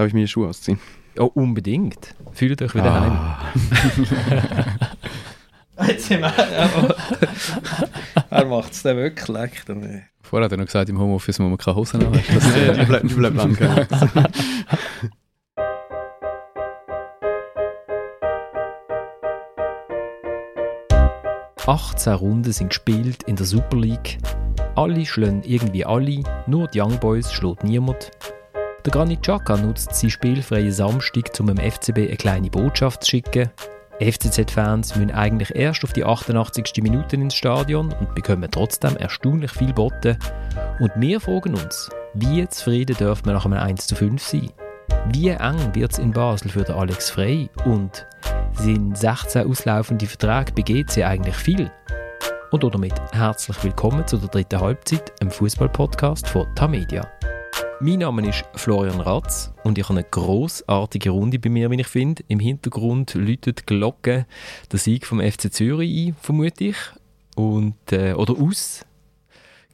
Darf ich mir die Schuhe ausziehen? Oh, unbedingt. Fühlt euch wieder ah. heim. Jetzt sind wir. er macht es dann wirklich. Dann. Vorher hat er noch gesagt, im Homeoffice muss man keine Hosen haben. Das, äh, die bleibt, die bleibt lang. 18 Runden sind gespielt in der Super League. Alle schlagen irgendwie alle, nur die Young Boys schlägt niemand. Der Granit Xhaka nutzt seinen spielfreien Samstag, um dem FCB eine kleine Botschaft zu schicken. FCZ-Fans müssen eigentlich erst auf die 88. Minute ins Stadion und bekommen trotzdem erstaunlich viel Botten. Und wir fragen uns, wie zufrieden dürfen wir nach einem 1 zu 5 sein? Wie eng wird es in Basel für den Alex Frey? Und sind 16 auslaufende Verträge bei GC eigentlich viel? Und damit herzlich willkommen zu der dritten Halbzeit, im Fußball-Podcast von Tamedia. Mein Name ist Florian Ratz und ich habe eine großartige Runde bei mir, wie ich finde. Im Hintergrund läutet die Glocke der Sieg vom FC Zürich ein, vermute ich. Und, äh, oder aus.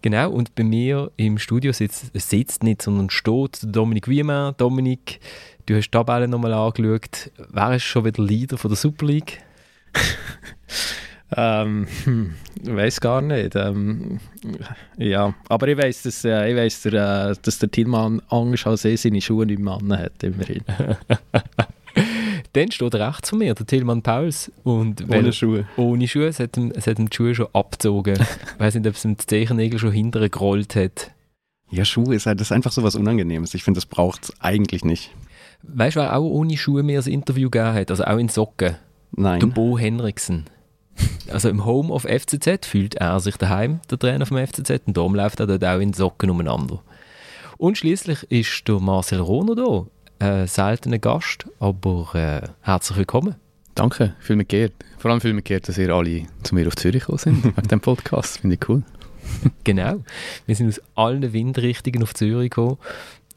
Genau, und bei mir im Studio sitzt, sitzt nicht, sondern steht Dominik Wiemann. Dominik, du hast die Tabelle nochmal angeschaut. Wer ist schon wieder Leader von der Super League? ähm, hm, ich weiß gar nicht. Ähm, ja, aber ich weiß, dass, äh, ich weiss, der, äh, dass der Tillmann Angst als er seine Schuhe nicht mehr hat, immerhin. Dann steht rechts von mir der Tillmann Pauls. Und ohne Schuhe. Ohne Schuhe. Es hat ihm, es hat ihm die Schuhe schon abgezogen. ich weiß nicht, ob es ihm die Zehennägel schon hinterher gerollt hat. Ja, Schuhe ist halt das ist einfach so was Unangenehmes. Ich finde, das braucht es eigentlich nicht. Weißt du, wer auch ohne Schuhe mir ein Interview gegeben hat? Also auch in Socken? Nein. Der Bo Henriksen. Also im Home of FCZ fühlt er sich daheim, der Trainer vom FCZ, und darum läuft er dort auch in Socken umeinander. Und schließlich ist der Marcel Rohner da, ein seltener Gast, aber äh, herzlich willkommen. Danke, viel mir geehrt. Vor allem viel mir geehrt, dass ihr alle zu mir auf Zürich gekommen sind, wegen dem Podcast, finde ich cool. genau, wir sind aus allen Windrichtungen auf Zürich gekommen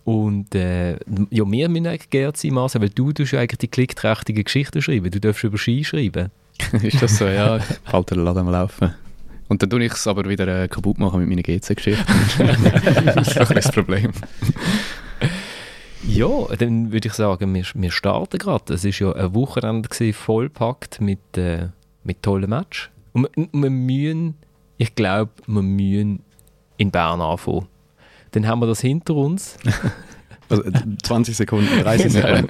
und äh, ja, wir müssen eigentlich geehrt sein, Marcel, weil du tust eigentlich die klickträchtigen Geschichten schreiben, du darfst über Ski schreiben. ist das so, ja, den Laden am Laufen. Und dann tue ich es aber wieder äh, kaputt machen mit meinen GC-Geschichten. das ist auch das Problem. Ja, dann würde ich sagen, wir, wir starten gerade. Es war ja ein Wochenende gewesen, vollpackt mit, äh, mit tollen Match. Und wir, wir müssen, ich glaube, wir müssen in Bern anfangen. Dann haben wir das hinter uns. Also 20 Sekunden, 30 Sekunden.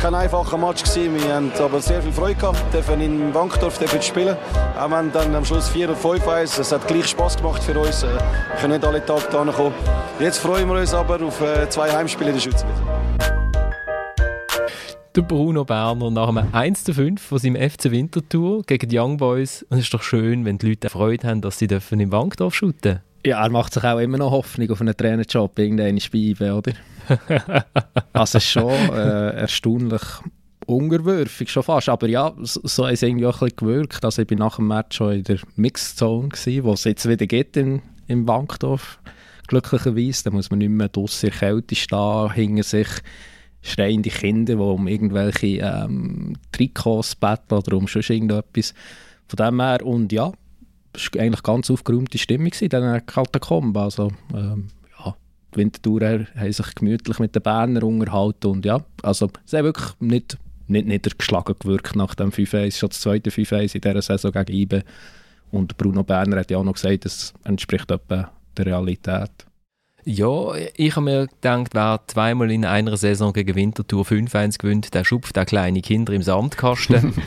Kein einfacher Match gewesen. Wir haben aber sehr viel Freude gehabt, dürfen in Wankdorf dürfen spielen. Auch wenn dann am Schluss 4 oder 5 1 Es hat gleich Spass gemacht für uns. Wir äh, können nicht alle Tage da kommen. Jetzt freuen wir uns aber auf äh, zwei Heimspiele in der Schweiz der Bruno Berner nach einem 1 zu 5 von seinem FC Winterthur gegen die Young Boys. Und es ist doch schön, wenn die Leute Freude haben, dass sie dürfen im Wankdorf shooten Ja, er macht sich auch immer noch Hoffnung auf einen Trainerjob irgendeine Spiele, oder? also schon äh, erstaunlich unterwürfig schon fast, aber ja, so, so hat es irgendwie auch ein bisschen gewirkt. Also ich war nach dem Match schon in der Mixed Zone, gewesen, wo es jetzt wieder geht in, im Wankdorf, glücklicherweise. Da muss man nicht mehr draussen in Kälte stehen, hinter sich schreiende Kinder, die um irgendwelche ähm, Trikots betteln oder um schon irgendetwas. Von dem her, und ja, es war eigentlich ganz aufgeräumte Stimmung in diesen Katakomben. Also, ähm, die Winterthur haben sich gemütlich mit den Bernern unterhalten und ja, also es hat wirklich nicht, nicht niedergeschlagen gewirkt nach dem 5-1, schon das zweite 5-1 in dieser Saison gegen IBE und Bruno Berner hat ja auch noch gesagt, das entspricht etwa der Realität. Ja, ich habe mir gedacht, wer zweimal in einer Saison gegen Winterthur 5-1 gewinnt, der schupft auch kleine Kinder im Sandkasten.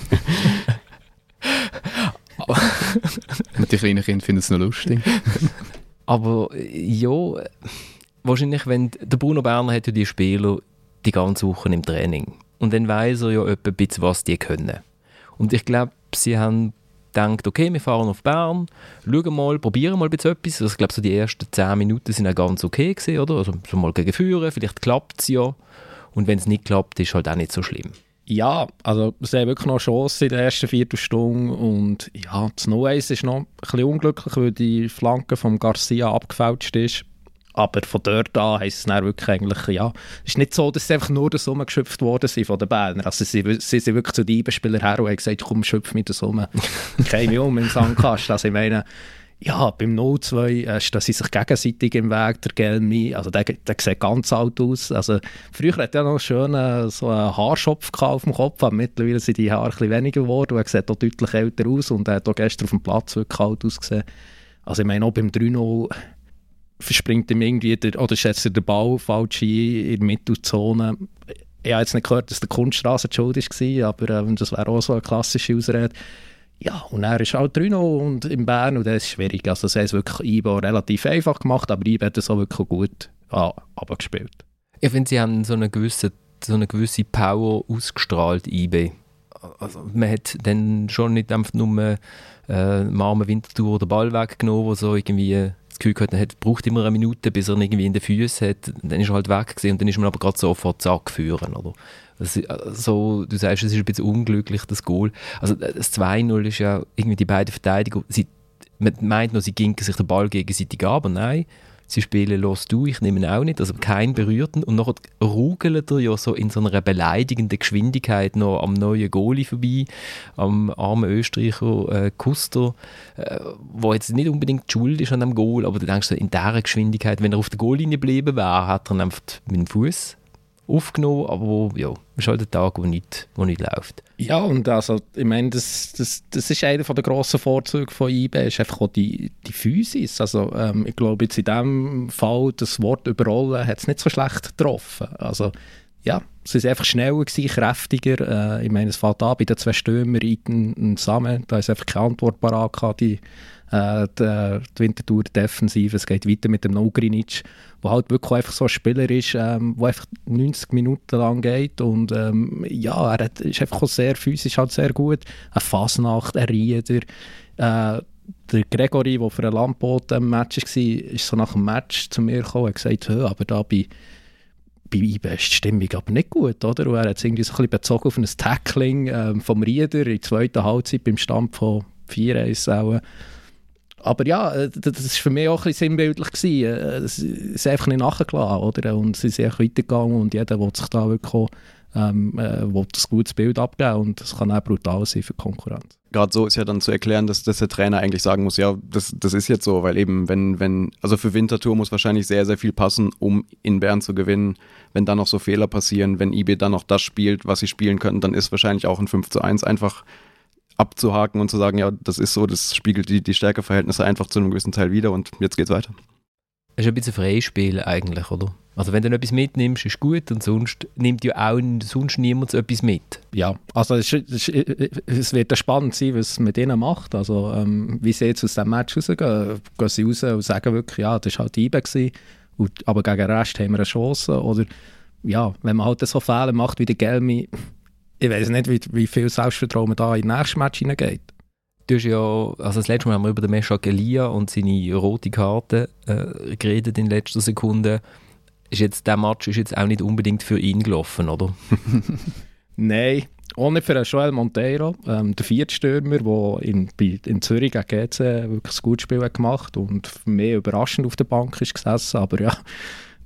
die kleinen Kinder finden es noch lustig. Aber ja, wahrscheinlich, wenn der Bruno Berner hat ja die Spieler die ganze Woche im Training. Und dann weiß er ja etwa ein bisschen, was die können. Und ich glaube, sie haben gedacht, okay, wir fahren auf Bern, schauen mal, probieren mal etwas. Also ich glaube, so die ersten 10 Minuten sind auch ganz okay gewesen, oder? Also so mal gegen Führen, vielleicht klappt es ja. Und wenn es nicht klappt, ist halt auch nicht so schlimm. Ja, also sie haben wirklich noch Chance in der ersten Viertelstunde und ja, das No 1 ist noch ein bisschen unglücklich, weil die Flanke von Garcia abgefälscht ist. Aber von dort an heisst es dann wirklich eigentlich, ja, es ist nicht so, dass sie einfach nur das geschöpft worden sind von den Berner. Also sie, sie sind wirklich zu den Eibenspielern her und haben gesagt, komm, schöpf mit das um. Keine um im Sandkasten. Also ich meine, Ja, beim 0-2 äh, stehen sie sich gegenseitig im Weg, der Gelmi. Also der, der sieht ganz alt aus. Also früher hat er noch schön äh, so einen Haarschopf auf dem Kopf, aber mittlerweile sind die Haare ein bisschen weniger geworden. Er sieht auch deutlich älter aus und er hat auch gestern auf dem Platz wirklich alt ausgesehen. Also ich meine, auch beim 3-0 verspringt ihm irgendwie, der, oder schätzt er den Ball falsch ein in der Mittelzone. Ich habe jetzt nicht gehört, dass der Kunststraße die Schuld war, aber äh, das wäre auch so eine klassische Ausrede. Ja, und er ist auch 3 und in Bern und das ist schwierig. Also haben es wirklich IBO relativ einfach gemacht, aber IBO hat es auch wirklich gut ah, abgespielt. Ich finde, sie haben so eine gewisse, so eine gewisse Power ausgestrahlt, IB. Also man hat dann schon nicht einfach nur äh, am armen Wintertour den Ball weggenommen, wo so irgendwie das Gefühl gehabt, er braucht immer eine Minute, bis er ihn irgendwie in den Füßen hat. Dann ist er halt weg gewesen, und dann ist man aber gerade sofort zack führen, oder? Also, du sagst, es ist ein bisschen unglücklich, das Goal. Also das 2-0 ist ja irgendwie die beiden Verteidiger, sie, man meint noch, sie gingen sich den Ball gegenseitig ab, aber nein, sie spielen los du, ich nehme ihn auch nicht, also kein berührten. Und nachher rugelt er ja so in so einer beleidigenden Geschwindigkeit noch am neuen Goalie vorbei, am armen Österreicher äh, Kuster, äh, wo jetzt nicht unbedingt schuld ist an dem Goal, aber du denkst in dieser Geschwindigkeit, wenn er auf der Goallinie geblieben wäre, hat er einfach mit dem Fuß aufgenommen, aber ja, es ist halt ein Tag, wo nicht, wo nicht läuft. Ja, und also, ich meine, das, das, das ist einer der grossen Vorzüge von IB, ist einfach auch die, die Physis. Also, ähm, ich glaube, jetzt in diesem Fall, das Wort überrollen, hat es nicht so schlecht getroffen. Also, ja, sie sind einfach schneller gewesen, kräftiger. Äh, ich meine, es fällt an bei den zwei Stürmer, Iten und Samen, da ist einfach keine Antwort parat gehabt, die äh, die, die Wintertour Defensive. Es geht weiter mit dem Nogrinic, wo halt wirklich einfach so ein Spieler ist, ähm, der einfach 90 Minuten lang geht und ähm, ja, er hat, ist einfach auch sehr physisch halt sehr gut. Eine Fasnacht, ein Rieder, äh, der Gregory, der für ein Lampot im Match war, ist so nach dem Match zu mir gekommen und hat gesagt, aber da bei bei ist die Stimmung aber nicht gut, oder? Und er hat es irgendwie so ein bisschen bezogen auf ein Tackling ähm, vom Rieder in der zweiten Halbzeit beim Stand von 4-1 aber ja, äh, das war für mich auch ein sinnbildlich. Äh, es ist einfach nicht nachgelassen, oder? Und sie sind weitergegangen und jeder will sich da wirklich ähm, äh, ein gutes Bild abgeben und das kann auch brutal sein für die Konkurrenz. Gerade so ist ja dann zu erklären, dass, dass der Trainer eigentlich sagen muss, ja, das, das ist jetzt so, weil eben, wenn, wenn, also für Winterthur muss wahrscheinlich sehr, sehr viel passen, um in Bern zu gewinnen. Wenn dann noch so Fehler passieren, wenn IB dann noch das spielt, was sie spielen könnten, dann ist wahrscheinlich auch ein 5 zu 1 einfach abzuhaken und zu sagen, ja, das ist so, das spiegelt die, die Stärkeverhältnisse einfach zu einem gewissen Teil wieder und jetzt geht's weiter. Es ist ein bisschen Freispiel eigentlich, oder? Also wenn du etwas mitnimmst, ist gut und sonst nimmt ja auch sonst niemand etwas mit. Ja, also es, ist, es wird spannend sein, was es mit ihnen macht. Also ähm, wie sie jetzt aus dem Match rausgehen, gehen sie raus und sagen wirklich, ja, das war halt IBE gewesen, aber gegen den Rest haben wir eine Chance. Oder ja, wenn man halt so Fehler macht wie der Gelmi, ich weiß nicht, wie, wie viel Selbstvertrauen man da in den nächsten Match hineingeht. Du hast ja, also das letzte Mal haben wir über den Meshak Elia und seine rote Karte äh, geredet in letzter Sekunde. Ist jetzt, der Match ist jetzt auch nicht unbedingt für ihn gelaufen, oder? Nein, auch nicht für Joel Monteiro, ähm, der Viertstürmer, der in, in Zürich gegen GC wirklich ein gutes Spiel hat gemacht und mehr überraschend auf der Bank ist gesessen, aber ja,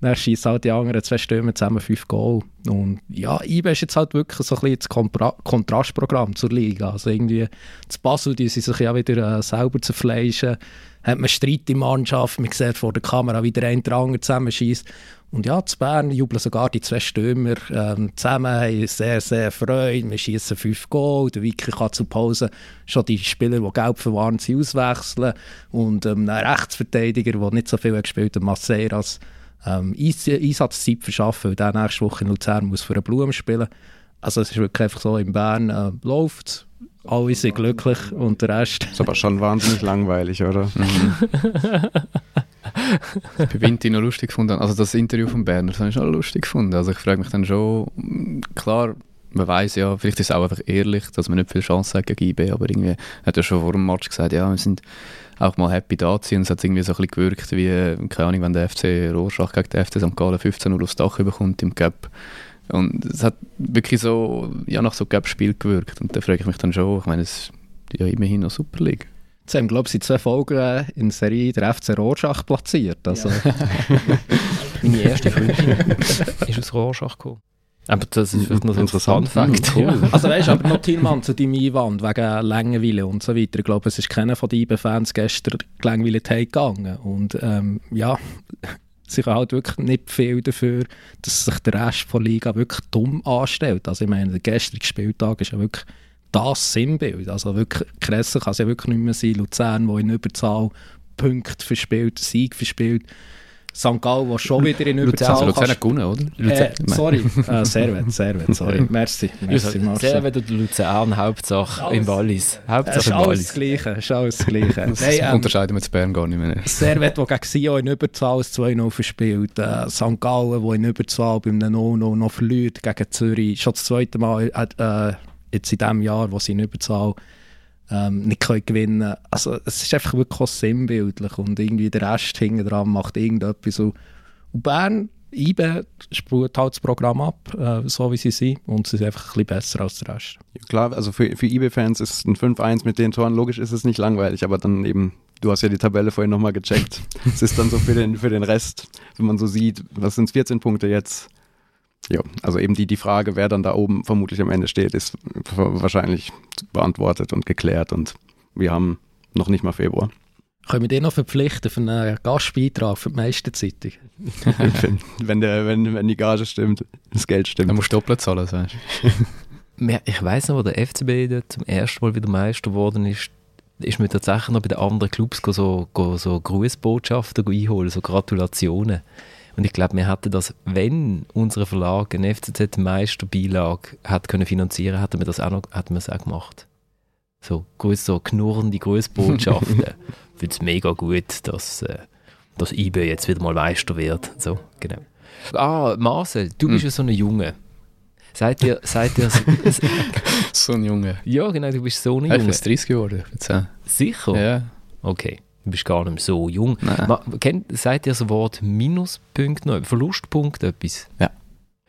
dann schießen halt die anderen zwei Stürmer zusammen fünf Goal. Und ja, IBE ist jetzt halt wirklich so ein bisschen das Kompra Kontrastprogramm zur Liga. Also irgendwie, zu Basel, die sind sich ja wieder äh, selber zu fleischen. Hat man Streit in Mannschaft, man sieht vor der Kamera, wie der eine den anderen zusammenschießt. Und ja, zu Bern jubeln sogar die zwei Stürmer ähm, zusammen, haben sehr, sehr Freude. Wir schießen fünf Goal. Der Wiki kann zur Pause schon die Spieler, die gelb verwarnt sind, auswechseln. Und ähm, ein Rechtsverteidiger, der nicht so viel gespielt hat, Maceras, ähm, Einsatzzeit verschaffen, weil der nächste Woche in Luzern muss für eine Blume spielen. Also es ist wirklich einfach so, in Bern äh, läuft alle sind glücklich und der Rest... Das ist aber schon wahnsinnig langweilig, oder? Mhm. ich bin Vinti noch lustig gefunden. Also das Interview von Berner, das habe ich schon lustig gefunden. Also ich frage mich dann schon, klar, man weiß ja, vielleicht ist es auch einfach ehrlich, dass man nicht viel Chance hat gegen IB, aber irgendwie hat er schon vor dem Match gesagt, ja, wir sind auch mal happy da zu sein. Und es hat irgendwie so ein bisschen gewirkt, wie, keine Ahnung, wenn der FC Rorschach gegen den FC St. Gallen 15-0 aufs Dach bekommt im Cup. Und es hat wirklich so, ja, nach so Cup-Spiel gewirkt. Und da frage ich mich dann schon, ich meine, es ist ja immerhin noch Super League. Jetzt haben, glaube ich, zwei Folgen äh, in Serie der FC Rorschach platziert. Also. Ja. Meine erste Freundin ist aus Rorschach gekommen. Aber das ist vielleicht noch so ein Interessant. Fun-Fact. Mhm, cool. Also weißt du, aber noch Tillmann zu deinem Einwand wegen Langeweile und so weiter. Ich glaube, es ist keiner von den IB-Fans gestern gelangweilt gegangen. Und ähm, ja, sie kann halt wirklich nicht viel dafür, dass sich der Rest der Liga wirklich dumm anstellt. Also ich meine, der gestrige Spieltag ist ja wirklich das Sinnbild. Also wirklich, Kresse kann es ja wirklich nicht mehr sein. Luzern, wo in Überzahl Punkte verspielt, Sieg verspielt. St. Gallen, der schon wieder in Luzern- Überzahl Luzern hat gewonnen, oder? äh, sorry, äh, Servet, Servet, sorry. Merci, merci Marcel. Sehr wieder Luzern, Hauptsache im Wallis. Hauptsache ist im alles Wallis. das Gleiche, ist alles das Gleiche. Das Nein, ähm, unterscheiden wir zu Bern gar nicht mehr. Servet, der gegen Sion in Überzahl ein 2-0 verspielt. Äh, St. Gallen, der in Überzahl beim 0-0 noch verliert gegen Zürich. Schon das zweite Mal äh, jetzt in diesem Jahr, wo sie in Überzahl ähm, nicht können gewinnen können. Also es ist einfach wirklich sinnbildlich und irgendwie der Rest hinten dran macht irgendetwas. Und, und Bern, IBE, spult halt das Programm ab, äh, so wie sie sind und sie sind einfach ein bisschen besser als der Rest. Klar, also für, für IB-Fans ist ein 5-1 mit den Toren, logisch ist es nicht langweilig, aber dann eben, du hast ja die Tabelle vorhin nochmal gecheckt. es ist dann so für den, für den Rest, wenn man so sieht, was sind 14 Punkte jetzt? Ja, also eben die, die Frage, wer dann da oben vermutlich am Ende steht, ist wahrscheinlich beantwortet und geklärt und wir haben noch nicht mal Februar. Können wir den noch verpflichten für einen Gastbeitrag für die Meisterzeitung? wenn, wenn, der, wenn, wenn die Gage stimmt, das Geld Dann stimmt. musst du doppelt zahlen, sagst du. Ich weiss noch, wo der FCB zum ersten Mal wieder Meister geworden ist, ist mir tatsächlich noch bei den anderen Clubs so, so Grußbotschaften einholen, so Gratulationen. Und ich glaube, wir hätten das, wenn unser Verlag eine FCZ-Meisterbeilage hat können finanzieren, hätten wir das auch noch, hätten wir es auch gemacht. So, so knurrende Grußbotschaften. Ich finde es mega gut, dass, äh, dass IB jetzt wieder mal Meister wird. So, genau. Ah, Marcel, du bist ja so ein Junge. Seid ihr, seid ihr, So ein Junge. ja genau, du bist so ein Ich bin Junge. jetzt 30 geworden. Ich bin 10. Sicher? Ja. Okay, du bist gar nicht mehr so jung. Nein. Ma, kennt, seid ihr das Wort Minuspunkt noch? Verlustpunkt etwas? Ja.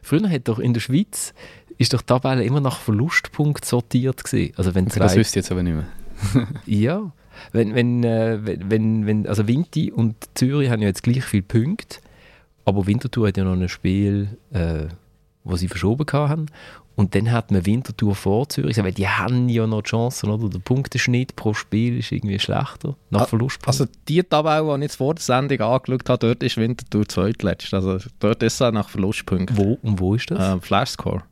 Früher hat doch in der Schweiz ist doch die Tabelle immer nach Verlustpunkt sortiert gewesen. Also wenn Das zwei, wüsste ich jetzt aber nicht mehr. ja, wenn, wenn, äh, wenn, wenn, wenn, also Vinti und Zürich haben ja jetzt gleich viele Punkte, aber Winterthur hat ja noch ein Spiel, äh, wo sie verschoben haben. Und dann hat man Winterthur vor Zürich, weil die haben ja noch Chancen, oder? Der Punkteschnitt pro Spiel ist irgendwie schlechter, nach Ah, Verlustpunkt. Also die Tabelle, die ich jetzt vor der Sendung angeschaut habe, dort ist Winterthur zweitletzt. Also dort ist es nach Verlustpunkten. wo, und wo ist das? Äh, Flashscore.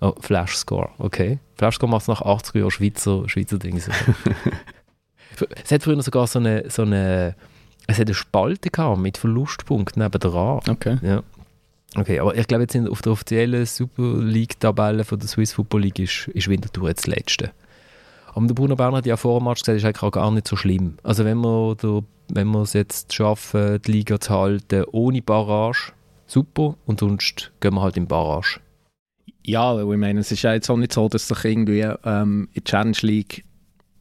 Oh, Flashscore, okay. Flashscore macht es nach 80 Jahren Schweizer, Schweizer Dings. es hat früher sogar so eine, so eine, es hat eine Spalte gehabt mit Verlustpunkten neben dran. Okay. Ja. Okay, aber ich glaube jetzt in, auf der offiziellen Super League-Tabelle der Swiss Football League ist, ist Winterthur jetzt das Letzte. Aber der Bruno Berner hat ja vor dem Match gesagt, es ist eigentlich gar nicht so schlimm. Also wenn wir, der, wenn wir es jetzt schaffen, die Liga zu halten ohne Barrage, super. Und sonst gehen wir halt in Barrage. Ja, weil ich meine, es ist ja jetzt auch nicht so, dass sich irgendwie ähm, in der Challenge League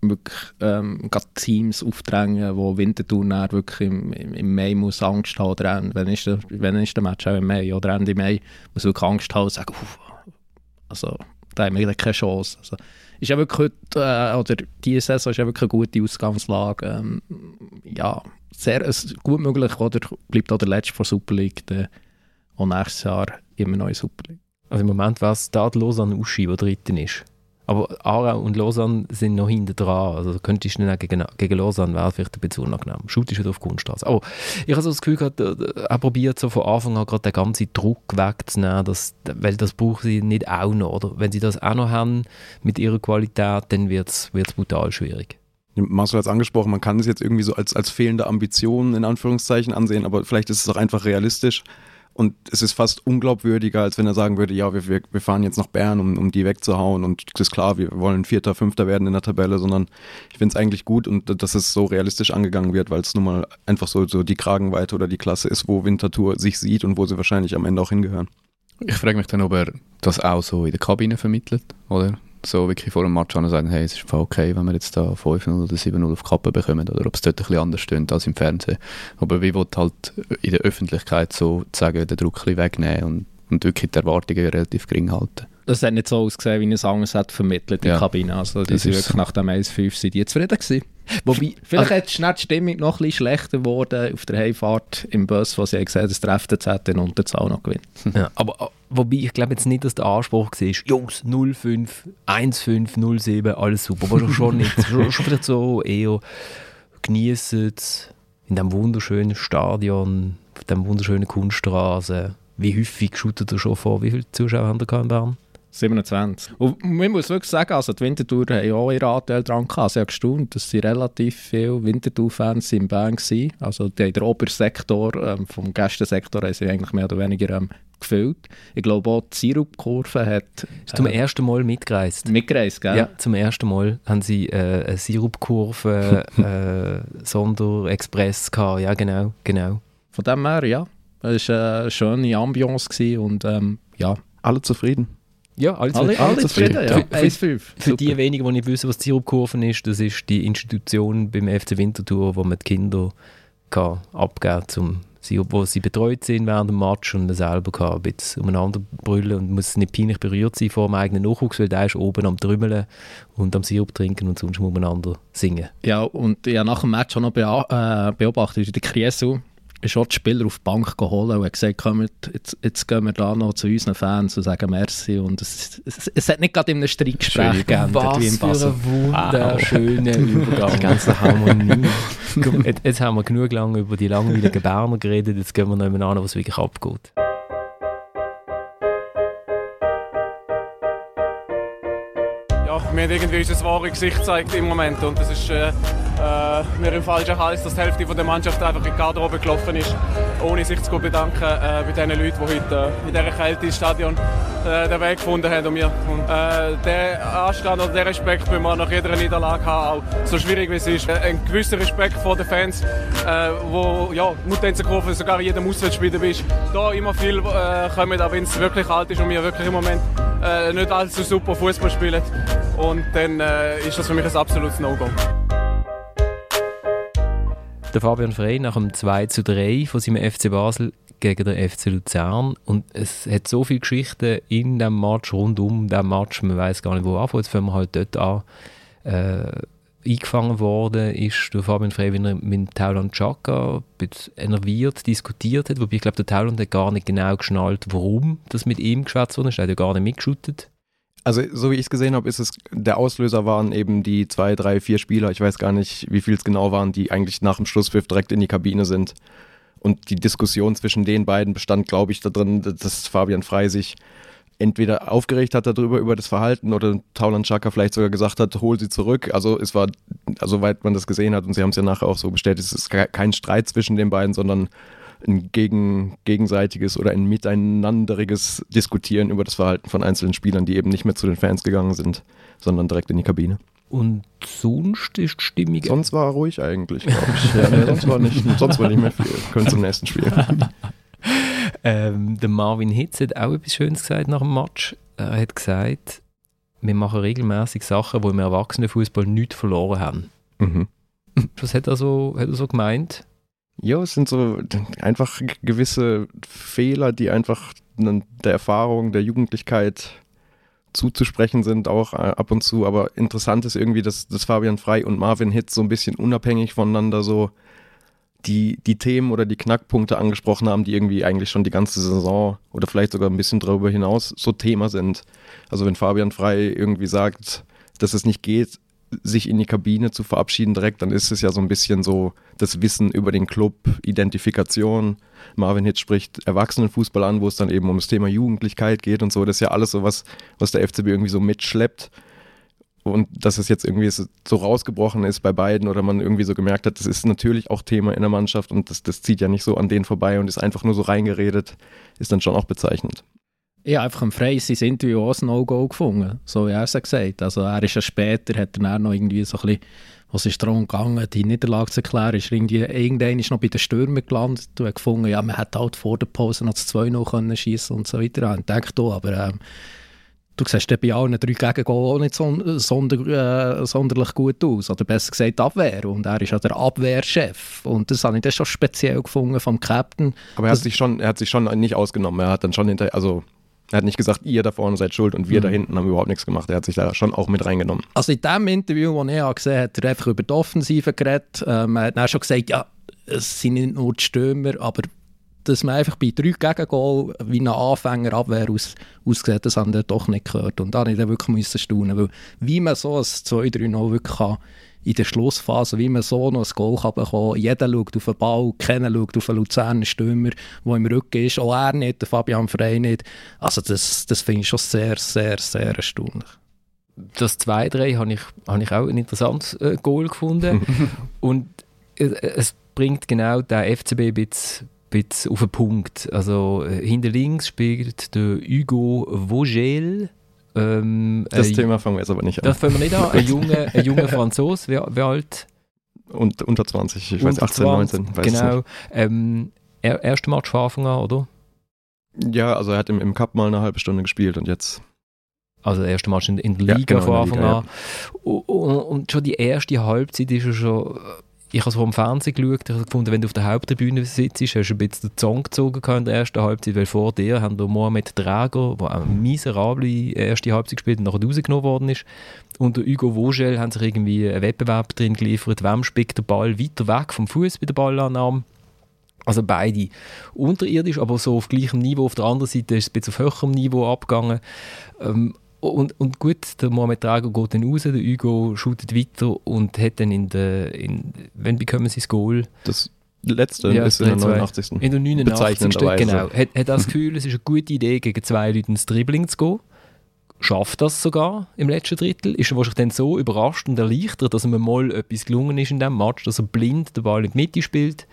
wirklich ähm, Teams aufdrängen, wo Winterthur wirklich im, im, im Mai muss Angst haben oder wenn ist der, wenn ist der Match auch im Mai oder Ende Mai, muss wirklich Angst haben und sagen, uff, also da haben wir keine Chance. Also, ist ja wirklich heute, äh, oder diese Saison ist ja wirklich eine gute Ausgangslage. Ähm, ja, sehr es, gut möglich, oder bleibt auch der Letzte von der Super League, der auch nächstes Jahr immer der Super League. Also im Moment wäre da die Lausanne-Uschi, die dritten ist. Aber Aarau und Lausanne sind noch hinten dran. Also könntest du nicht gegen, gegen Lausanne wäre vielleicht ein bisschen unangenehm. Schaut ist wieder auf Kunststraße. Aber ich habe so das Gefühl gehabt, äh, er probiert so von Anfang an gerade den ganzen Druck wegzunehmen, dass, weil das brauchen sie nicht auch noch. Oder? Wenn sie das auch noch haben mit ihrer Qualität, dann wird es brutal schwierig. Marcel hat es angesprochen, man kann es jetzt irgendwie so als, als fehlende Ambition in Anführungszeichen ansehen, aber vielleicht ist es auch einfach realistisch. Und es ist fast unglaubwürdiger, als wenn er sagen würde, ja, wir, wir, fahren jetzt nach Bern, um, um die wegzuhauen. Und es ist klar, wir wollen Vierter, Fünfter werden in der Tabelle, sondern ich finde es eigentlich gut und dass es so realistisch angegangen wird, weil es nun mal einfach so, so die Kragenweite oder die Klasse ist, wo Winterthur sich sieht und wo sie wahrscheinlich am Ende auch hingehören. Ich frage mich dann, ob er das auch so in der Kabine vermittelt, oder? So wirklich vor dem Match an und sagen, hey, es ist okay, wenn wir jetzt da 5-0 oder 7-0 auf Kappe bekommen, oder ob es dort ein bisschen anders stöhnt als im Fernsehen. Aber wie will halt in der Öffentlichkeit so sagen, den Druck ein bisschen wegnehmen und, und wirklich die Erwartungen relativ gering halten. Das hat nicht so ausgesehen, wie es anders hat vermittelt in Ja. der Kabine. Also die Das sind wirklich so. nach dem 1-5 sind die zufrieden gewesen. Wobei, vielleicht also, ist die Stimmung noch ein bisschen schlechter geworden auf der Heimfahrt im Bus, wo sie gesehen haben, dass der FCZ in Unterzahl noch gewinnt. Ja, aber äh, wobei, ich glaube jetzt nicht, dass der Anspruch war, Jungs, 05, 15, 07, alles super, aber schon nicht. schon, schon vielleicht so eher genießen in diesem wunderschönen Stadion, auf diesem wunderschönen Kunststraße. Wie häufig shootet ihr schon vor? Wie viele Zuschauer haben ihr in Bern? 27. Und man muss wirklich sagen, also die Wintertour haben auch ihren Anteil dran gehabt. Sie haben gestaunt, dass sie relativ viele Wintertour-Fans in Bern waren. Also die, der Obersektor ähm, vom Gästensektor haben sie eigentlich mehr oder weniger ähm, gefüllt. Ich glaube auch die Sirupkurve hat... Ist zum äh, ersten Mal mitgereist. Mitgereist, gell? Ja, zum ersten Mal haben sie äh, eine Sirupkurve äh, Sonderexpress gehabt. Ja, genau, genau. Von dem her, ja. Es war eine schöne Ambiance und ähm, ja. Alle zufrieden. Ja, alles alle, alle zufrieden, ja. Für, für, für die wenigen, die nicht wissen, was die Sirupkurven ist, das ist die Institution beim FC Winterthur, wo man die Kinder kann abgeben kann, wo sie betreut sind während dem Match und man selber kann ein bisschen umeinander brüllen und muss nicht peinlich berührt sein vor dem eigenen Nachwuchs, weil der ist oben am Trümmeln und am Sirup trinken und sonst umeinander singen. Ja, und ja, nach dem Match auch noch äh, beobachtet, wie der Kriesu ist auch die Spieler auf die Bank geholt und hat gesagt, komm, jetzt, jetzt gehen wir da noch zu unseren Fans und sagen Merci. Und es, es, es hat nicht gerade in einem Streitgespräch Was wie in Basel. für ein wunderschöner Übergang. Die ganze Harmonie. jetzt, jetzt, haben wir genug lange über die langweiligen Berner geredet, jetzt gehen wir noch mal an, was wirklich abgeht. Mir hat irgendwie unser wahres Gesicht gezeigt im Moment und das ist äh, äh, mir im falschen Hals, dass die Hälfte von der Mannschaft einfach in die Garderobe gelaufen ist, ohne sich zu bedanken äh, bei den Leuten, die heute äh, in dieser Kälte ins Stadion äh, den Weg gefunden haben. Und wir. Und, äh, der Anstand oder der Respekt müssen wir nach jeder Niederlage haben, auch so schwierig wie es ist. Äh, ein gewisser Respekt vor den Fans, äh, wo ja, Mutenzenkurve sogar in jedem Auswärtsspiel bist. Da immer viel äh, kommen, aber wenn es wirklich kalt ist und wir wirklich im Moment äh, nicht allzu super Fußball spielen. Und dann äh, ist das für mich ein absolutes No-Go. Der Fabian Frey nach dem 2 zu 3 von seinem FC Basel gegen den FC Luzern. Und es hat so viele Geschichten in diesem Match, rund um diesen Match, man weiß gar nicht, wo anfangen. Jetzt fangen wir halt dort an. Äh, eingefangen worden ist der Fabian Frey, wenn er mit Tauland Chaka enerviert diskutiert hat. Wobei ich glaube, der Tauland hat gar nicht genau geschnallt, warum das mit ihm geschwätzt wurde. Er hat ja gar nicht mitgeschüttet. Also, so wie ich es gesehen habe, ist es, der Auslöser waren eben die zwei, drei, vier Spieler, ich weiß gar nicht, wie viel es genau waren, die eigentlich nach dem Schlusspfiff direkt in die Kabine sind. Und die Diskussion zwischen den beiden bestand, glaube ich, darin, dass Fabian Frey sich entweder aufgeregt hat darüber, über das Verhalten oder Tauland Chaka vielleicht sogar gesagt hat, hol sie zurück. Also es war, also soweit man das gesehen hat und sie haben es ja nachher auch so bestätigt, es ist kein Streit zwischen den beiden, sondern ein gegen, gegenseitiges oder ein miteinanderiges Diskutieren über das Verhalten von einzelnen Spielern, die eben nicht mehr zu den Fans gegangen sind, sondern direkt in die Kabine. Und sonst ist die Stimmung. Sonst war ruhig eigentlich, glaube ich. ja, nee, sonst, war nicht, sonst war nicht mehr viel. Können zum nächsten Spiel. ähm, der Marvin Hitz hat auch etwas Schönes gesagt nach dem Match. Er hat gesagt, wir machen regelmäßig Sachen, wo wir im Erwachsenenfußball nichts verloren haben. Mhm. Was hat er, so, hat er so gemeint? Ja, es sind so einfach gewisse Fehler, die einfach der Erfahrung der Jugendlichkeit zuzusprechen sind, auch äh, ab und zu. Aber interessant ist irgendwie, dass, dass Fabian Frei und Marvin Hitz so ein bisschen unabhängig voneinander so die, die Themen oder die Knackpunkte angesprochen haben, die irgendwie eigentlich schon die ganze Saison oder vielleicht sogar ein bisschen darüber hinaus so Thema sind. Also wenn Fabian Frei irgendwie sagt, dass es nicht geht, sich in die Kabine zu verabschieden direkt, dann ist es ja so ein bisschen so das Wissen über den Club, Identifikation. Marvin Hitz spricht Erwachsenenfußball an, wo es dann eben um das Thema Jugendlichkeit geht und so. Das ist ja alles so was, was der FCB irgendwie so mitschleppt. Und dass es jetzt irgendwie so rausgebrochen ist bei beiden oder man irgendwie so gemerkt hat, das ist natürlich auch Thema in der Mannschaft und das, das zieht ja nicht so an denen vorbei und ist einfach nur so reingeredet, ist dann schon auch bezeichnend. Ich habe einfach im Freien sein Interview auch ein No-Go gefunden, so wie er es gesagt Also er ist ja später, hat er dann noch irgendwie so ein bisschen, was ist darum gegangen, die Niederlage zu erklären, ist irgendwie, irgendwann ist noch bei den Stürmern gelandet und hat gefunden, ja, man hätte halt vor der Pause noch das 2-0 schießen und so weiter. Ich denke da, aber ähm, du siehst bei allen drei Gegengol auch nicht son sonder, äh, sonderlich gut aus. Oder besser gesagt Abwehr. Und er ist ja der Abwehrchef. Und das habe ich dann schon speziell gefunden vom Captain. Aber er hat, sich schon, er hat sich schon nicht ausgenommen. Er hat dann schon hinterher, also Er hat nicht gesagt, ihr da vorne seid schuld und wir mhm. da hinten haben überhaupt nichts gemacht. Er hat sich da schon auch mit reingenommen. Also in dem Interview, das ich habe gesehen habe, hat er einfach über die Offensive geredet. Ähm, er hat auch schon gesagt, ja, es sind nicht nur die Stürmer, aber dass man einfach bei drei Gegengol wie ein Anfängerabwehr aus, ausgesehen das haben wir doch nicht gehört. Und da musste ich dann wirklich staunen, weil wie man so ein 2-3-0 wirklich kann, in der Schlussphase, wie man so noch ein Goal kann bekommen kann. Jeder schaut auf den Ball, keiner schaut auf den Luzerner Stürmer, der im Rücken ist, auch er nicht, der Fabian Frey nicht. Also das, das finde ich schon sehr, sehr, sehr erstaunlich. Das 2-3 habe ich, hab ich auch ein interessantes äh, Goal gefunden. Und äh, es bringt genau den FCB ein bisschen bisschen auf den Punkt. Also äh, hinter links spielt der Hugo Vogel. Ähm, das Thema fangen wir jetzt aber nicht an. Das fangen wir nicht an. Ein junger, ein junger Franzose, wie, wie alt? Und, unter 20, ich weiß 18, 19. Weiß genau. Ähm, er, erste Match von Anfang an, oder? Ja, also er hat im, im Cup mal eine halbe Stunde gespielt und jetzt also der erste Match in, in der Liga ja, genau, von Anfang an. Ja. Und, und, schon die erste Halbzeit ist er schon ich habe es vom Fernsehen geschaut, ich habe gefunden, wenn du auf der Haupttribüne sitzt, hast du ein bisschen den Zong gezogen in der ersten Halbzeit, weil vor dir haben wir Mohamed Drager, der eine miserable erste Halbzeit gespielt und nachher rausgenommen worden ist, und der Hugo Vogel haben sich irgendwie einen Wettbewerb drin geliefert, wem spickt der Ball weiter weg vom Fuß bei der Ballannahme. Also beide unterirdisch, aber so auf gleichem Niveau. Auf der anderen Seite ist es ein bisschen auf höherem Niveau abgegangen. Ähm, und, und gut, der Mohamed Drago geht dann raus, der Hugo shootet weiter und hat dann in der, in, wenn bekommen sie das Goal? Das letzte ja, ist in der 89. In der 89. Genau. Hat, hat das Gefühl, es ist eine gute Idee, gegen zwei Leute ins Dribbling zu gehen. Schafft das sogar im letzten Drittel. Ist er wahrscheinlich dann so überrascht und erleichtert, dass ihm mal etwas gelungen ist in diesem Match, dass er blind den Ball in die Mitte spielt.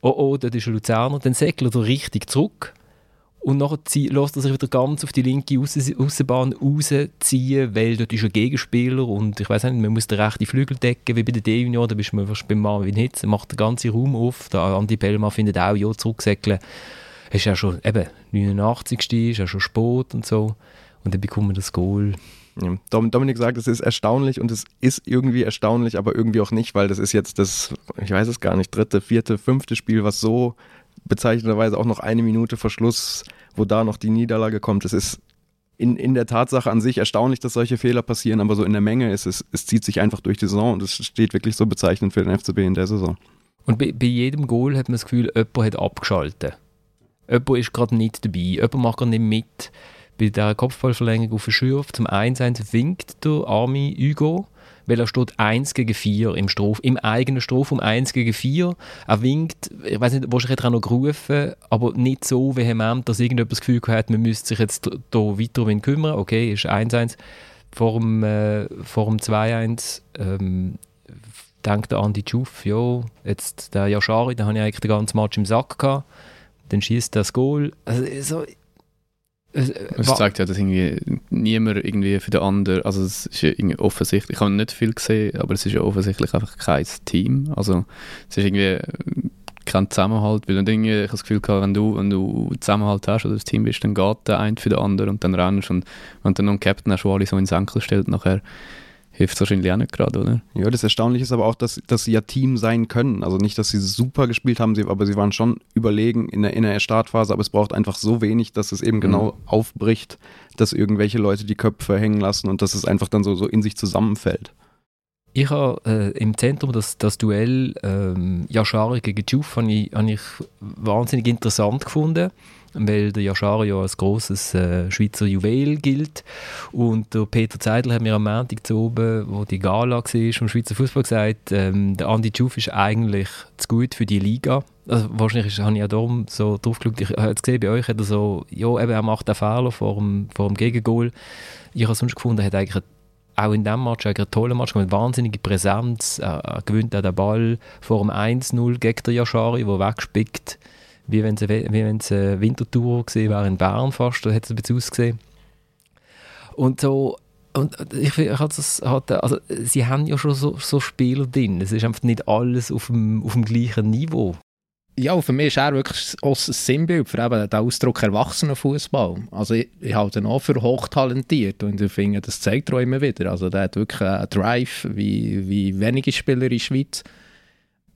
Oh oh, dort ist ein Luzerner. Dann segelt er richtig zurück und nachher lässt er sich wieder ganz auf die linke Außenbahn rausziehen, weil dort ist ein Gegenspieler und ich weiß nicht, man muss den rechten Flügel decken, wie bei der D-Union, da bist du beim Marvin Hitz, macht den ganzen Raum auf, der Andi Bellmann findet auch, ja, zurücksäckeln, ist ja schon, eben, 89. ist ja schon Sport und so und dann bekommen wir das Goal. Ja. Dominik sagt, es ist erstaunlich und es ist irgendwie erstaunlich, aber irgendwie auch nicht, weil das ist jetzt das, ich weiß es gar nicht, dritte, vierte, fünfte Spiel, was so bezeichnenderweise auch noch eine Minute vor Schluss, wo da noch die Niederlage kommt. Es ist in, in der Tatsache an sich erstaunlich, dass solche Fehler passieren, aber so in der Menge ist es, es zieht sich einfach durch die Saison und es steht wirklich so bezeichnend für den FCB in der Saison. Und bei, bei jedem Goal hat man das Gefühl, jemand hat abgeschaltet. Jemand ist gerade nicht dabei, jemand macht gerade nicht mit. Bei der Kopfballverlängerung auf den Schürf zum 1-1 winkt der Army Hugo weil er steht 1 gegen 4 im, Straf, im eigenen Strafraum 1 gegen 4. Er winkt, ich weiß nicht, wahrscheinlich hat er noch gerufen, aber nicht so vehement, dass irgendjemand das Gefühl hat, man müsste sich jetzt hier weiter um ihn kümmern. Okay, ist 1-1. Vor dem, äh, vor dem 2-1 ähm, denkt der Andi Tschuf, ja, jetzt der Yashari, da habe ich eigentlich den ganzen Match im Sack gehabt. Dann schießt das Goal. Also, so, es, es zeigt ja, dass irgendwie niemand irgendwie für den anderen, also es ist ja irgendwie offensichtlich, ich habe nicht viel gesehen, aber es ist ja offensichtlich einfach kein Team. Also es ist irgendwie kein Zusammenhalt, weil dann irgendwie, ich habe das Gefühl gehabt, wenn du, wenn du Zusammenhalt hast oder das Team bist, dann geht der eine für den anderen und dann rennst und wenn du dann noch einen Captain hast, der alle so ins Enkel stellt, nachher hilft wahrscheinlich auch nicht gerade, oder? Ja, das Erstaunliche ist aber auch, dass, dass sie ja Team sein können. Also nicht, dass sie super gespielt haben, aber sie waren schon überlegen in der, in der Startphase, aber es braucht einfach so wenig, dass es eben genau mhm. aufbricht, dass irgendwelche Leute die Köpfe hängen lassen und dass es einfach dann so, so in sich zusammenfällt. Ich habe äh, im Zentrum das, das Duell ähm, Yashari gegen Juf habe ich, hab ich wahnsinnig interessant gefunden weil der Yashari ja als grosses äh, Schweizer Juwel gilt. Und der Peter Zeidler hat mir am Montag zu oben, wo die Gala war vom Schweizer Fußball gesagt, ähm, der Andi Schuf ist eigentlich zu gut für die Liga. Also wahrscheinlich habe ich ja darum so drauf geschaut. Ich habe jetzt gesehen, bei euch hat er so, ja, eben, er macht den Fehler vor dem, vor dem Gegengol. Ich habe sonst gefunden, er hat eigentlich auch in diesem Match einen tollen Match mit wahnsinnige Präsenz. Er gewinnt auch den Ball vor dem 1-0 gegen den Yashari, der wegspickt wie wenn es eine Wintertour gesehen wäre in Bern fast, da hätte es ein bisschen ausgesehen. Und so, und ich, ich das, also sie haben ja schon so, so Spieler drin, es ist einfach nicht alles auf dem, auf dem gleichen Niveau. Ja, für mich ist er wirklich ein Sinnbild für eben den Ausdruck Erwachsenenfußball. Also ich, ich halte ihn auch für hochtalentiert und ich finde, das zeigt er auch immer wieder. Also der hat wirklich einen Drive wie, wie wenige Spieler in der Schweiz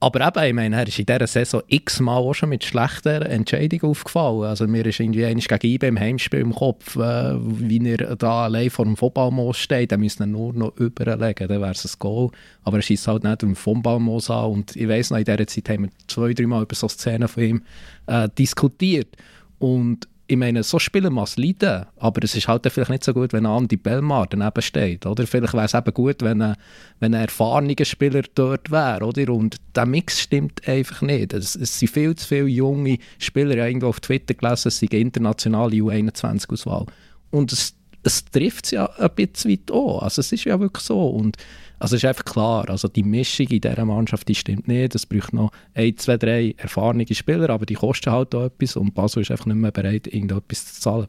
Aber eben, ich meine, er ist in dieser Saison x-mal auch schon mit schlechter Entscheidungen aufgefallen. Also mir ist irgendwie einmal gegen IB im Heimspiel im Kopf, äh, wie er da allein vor dem Footballmoos steht, dann müsste er nur noch überlegen, dann wäre es ein Goal. Aber er schießt halt nicht im Footballmoos an und ich weiss noch, in dieser Zeit haben wir zwei, dreimal über so Szenen von ihm äh, diskutiert. Und ich meine, so Spieler muss leiden, aber es ist halt vielleicht nicht so gut, wenn ein Andi Belmar daneben steht, oder? Vielleicht wäre es eben gut, wenn ein, wenn ein erfahrener Spieler dort wäre, oder? Und der Mix stimmt einfach nicht. Es, es sind viel zu viele junge Spieler, habe irgendwo auf Twitter gelesen, es sind internationale U21-Auswahl. Und es, es trifft es ja ein bisschen weit an. Also es ist ja wirklich so. Und also es ist einfach klar, also die Mischung in dieser Mannschaft die stimmt nicht. Es braucht noch ein, zwei, drei erfahrene Spieler, aber die kosten halt auch etwas und Basel ist einfach nicht mehr bereit, irgendetwas zu zahlen.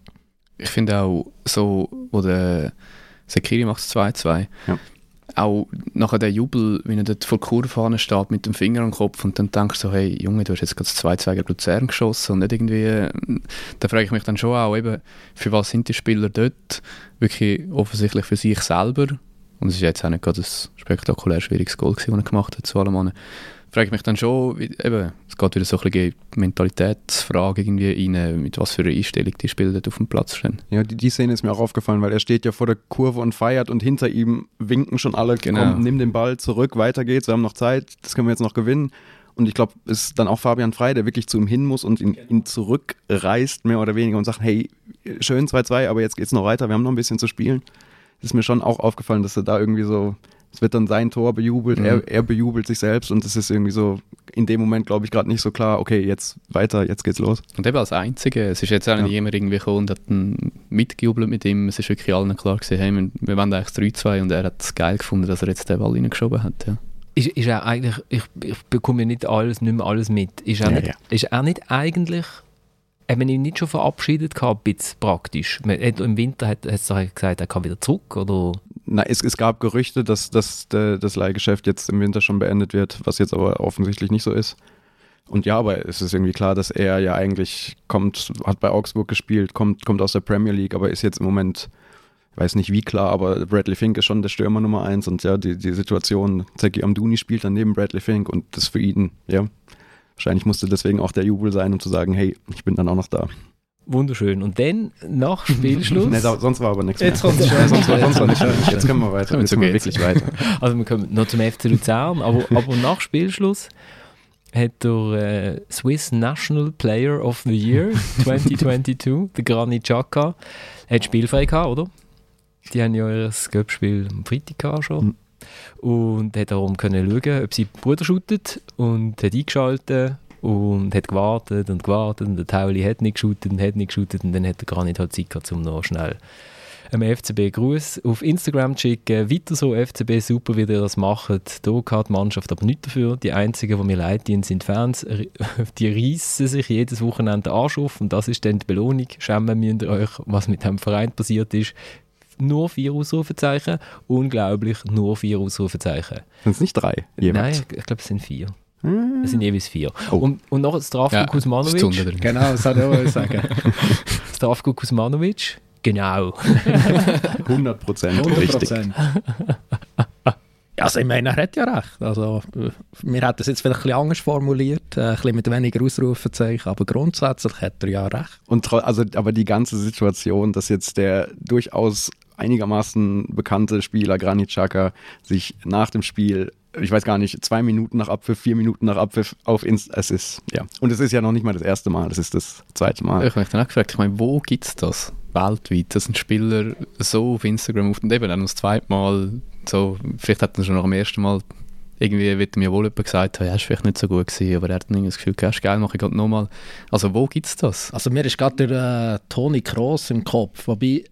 Ich finde auch so, wo der Sekiri macht 2-2, ja. auch nachher der Jubel, wenn er dort vor der Kurve steht mit dem Finger am Kopf und dann denkst du so, hey Junge, du hast jetzt gerade 2-2 gegen Luzern geschossen und nicht irgendwie, da frage ich mich dann schon auch eben, für was sind die Spieler dort? Wirklich offensichtlich für sich selber und es ist jetzt auch nicht gerade ein spektakulär schwieriges Goal, das er gemacht hat zu allem anderen. frage ich mich dann schon, wie, eben, es geht wieder so ein bisschen Mentalitätsfrage irgendwie rein, mit was für einer Einstellung die Spieler dort auf dem Platz stehen. Ja, die, die Szene ist mir auch aufgefallen, weil er steht ja vor der Kurve und feiert und hinter ihm winken schon alle, genau. komm, nimm den Ball zurück, weiter geht's, wir haben noch Zeit, das können wir jetzt noch gewinnen. Und ich glaube, es ist dann auch Fabian Frei, der wirklich zu ihm hin muss und ihn, ihn zurückreißt, mehr oder weniger, und sagt, hey, schön 2-2, aber jetzt geht's noch weiter, wir haben noch ein bisschen zu spielen ist mir schon auch aufgefallen, dass er da irgendwie so, es wird dann sein Tor bejubelt, mhm. er, er bejubelt sich selbst und es ist irgendwie so in dem Moment, glaube ich, gerade nicht so klar, okay, jetzt weiter, jetzt geht's los. Und eben als Einzige, es ist jetzt auch nicht ja. jemand irgendwie gekommen und hat mitgejubelt mit ihm, es ist wirklich allen klar gewesen, hey, wir, wir wollen eigentlich 3-2 und er hat es geil gefunden, dass er jetzt den Ball reingeschoben hat, ja. Ist, ist er eigentlich, ich, ich bekomme ja nicht alles, nicht mehr alles mit, ist er, ja, nicht, ja. Ist er nicht eigentlich haben wir ihn nicht schon verabschiedet gehabt, bisschen praktisch? Im Winter hat, hat gesagt, er kann wieder zurück, oder? Nein, es, es gab Gerüchte, dass, dass der, das Leihgeschäft jetzt im Winter schon beendet wird, was jetzt aber offensichtlich nicht so ist. Und ja, aber es ist irgendwie klar, dass er ja eigentlich kommt, hat bei Augsburg gespielt, kommt, kommt aus der Premier League, aber ist jetzt im Moment, ich weiß nicht wie klar, aber Bradley Fink ist schon der Stürmer Nummer eins und ja, die, die Situation, Zeki Amduni spielt dann neben Bradley Fink und das für ihn, ja, Wahrscheinlich musste deswegen auch der Jubel sein, um zu sagen, hey, ich bin dann auch noch da. Wunderschön. Und dann nach Spielschluss. nee, sonst war aber nichts Jetzt mehr. Jetzt, sonst war, sonst war nicht Jetzt können wir weiter. Jetzt können wir wirklich weiter. Also wir kommen noch zum FC Luzern, aber, aber nach Spielschluss hat der äh, Swiss National Player of the Year 2022, der Granit Xhaka, hat spielfrei gehabt, oder? Die haben ja ihr Göppspiel am Freitag schon. Und hat darum können schauen, ob sie Bruder shootet und hat eingeschaltet und hat gewartet und gewartet und der Tauli hat nicht geshootet und hat nicht geshootet und dann hat er gar nicht halt Zeit gehabt, um noch schnell einem FCB Gruß auf Instagram zu schicken. Weiter so, FCB, super, wie ihr das macht. Da hat die Mannschaft aber nicht dafür. Die einzigen, die mir leid tun, sind Fans. Die reissen sich jedes Wochenende Arsch auf und das ist dann die Belohnung. Schämen müsst ihr euch, was mit dem Verein passiert ist nur vier Ausrufezeichen. Unglaublich, nur vier Ausrufezeichen. Sind es nicht drei? Jeweils? Nein, ich glaube, es sind vier. Es sind jeweils vier. Oh. Und, und noch Stravko ja, Kuzmanovic. Genau, das soll ich auch sagen. Stravko Kuzmanovic. Genau. 100 Prozent richtig. Also ich meine, er hat ja recht. Also, wir hätten es jetzt vielleicht ein bisschen anders formuliert, äh, ein bisschen mit weniger Ausrufezeichen, aber grundsätzlich hat er ja recht. Und also, aber die ganze Situation, dass jetzt der durchaus einigermaßen bekannte Spieler Granit Xhaka sich nach dem Spiel ich weiß gar nicht, zwei Minuten nach Abpfiff, vier Minuten nach Abpfiff auf Inst es ist, ja. Und es ist ja noch nicht mal das erste Mal, es ist das zweite Mal. Ich habe mich dann auch gefragt, ich meine, wo gibt es das weltweit, dass ein Spieler so auf Instagram auf und eben dann das zweite Mal so, vielleicht hat er schon nach dem ersten Mal irgendwie wird mir wohl jemand gesagt haben, ja, ist vielleicht nicht so gut gewesen, aber er hat irgendwie das Gefühl, ja, ist geil, mache ich gerade nochmal. Also wo gibt es das? Also mir ist gerade der äh, Toni Kroos im Kopf, wobei, äh,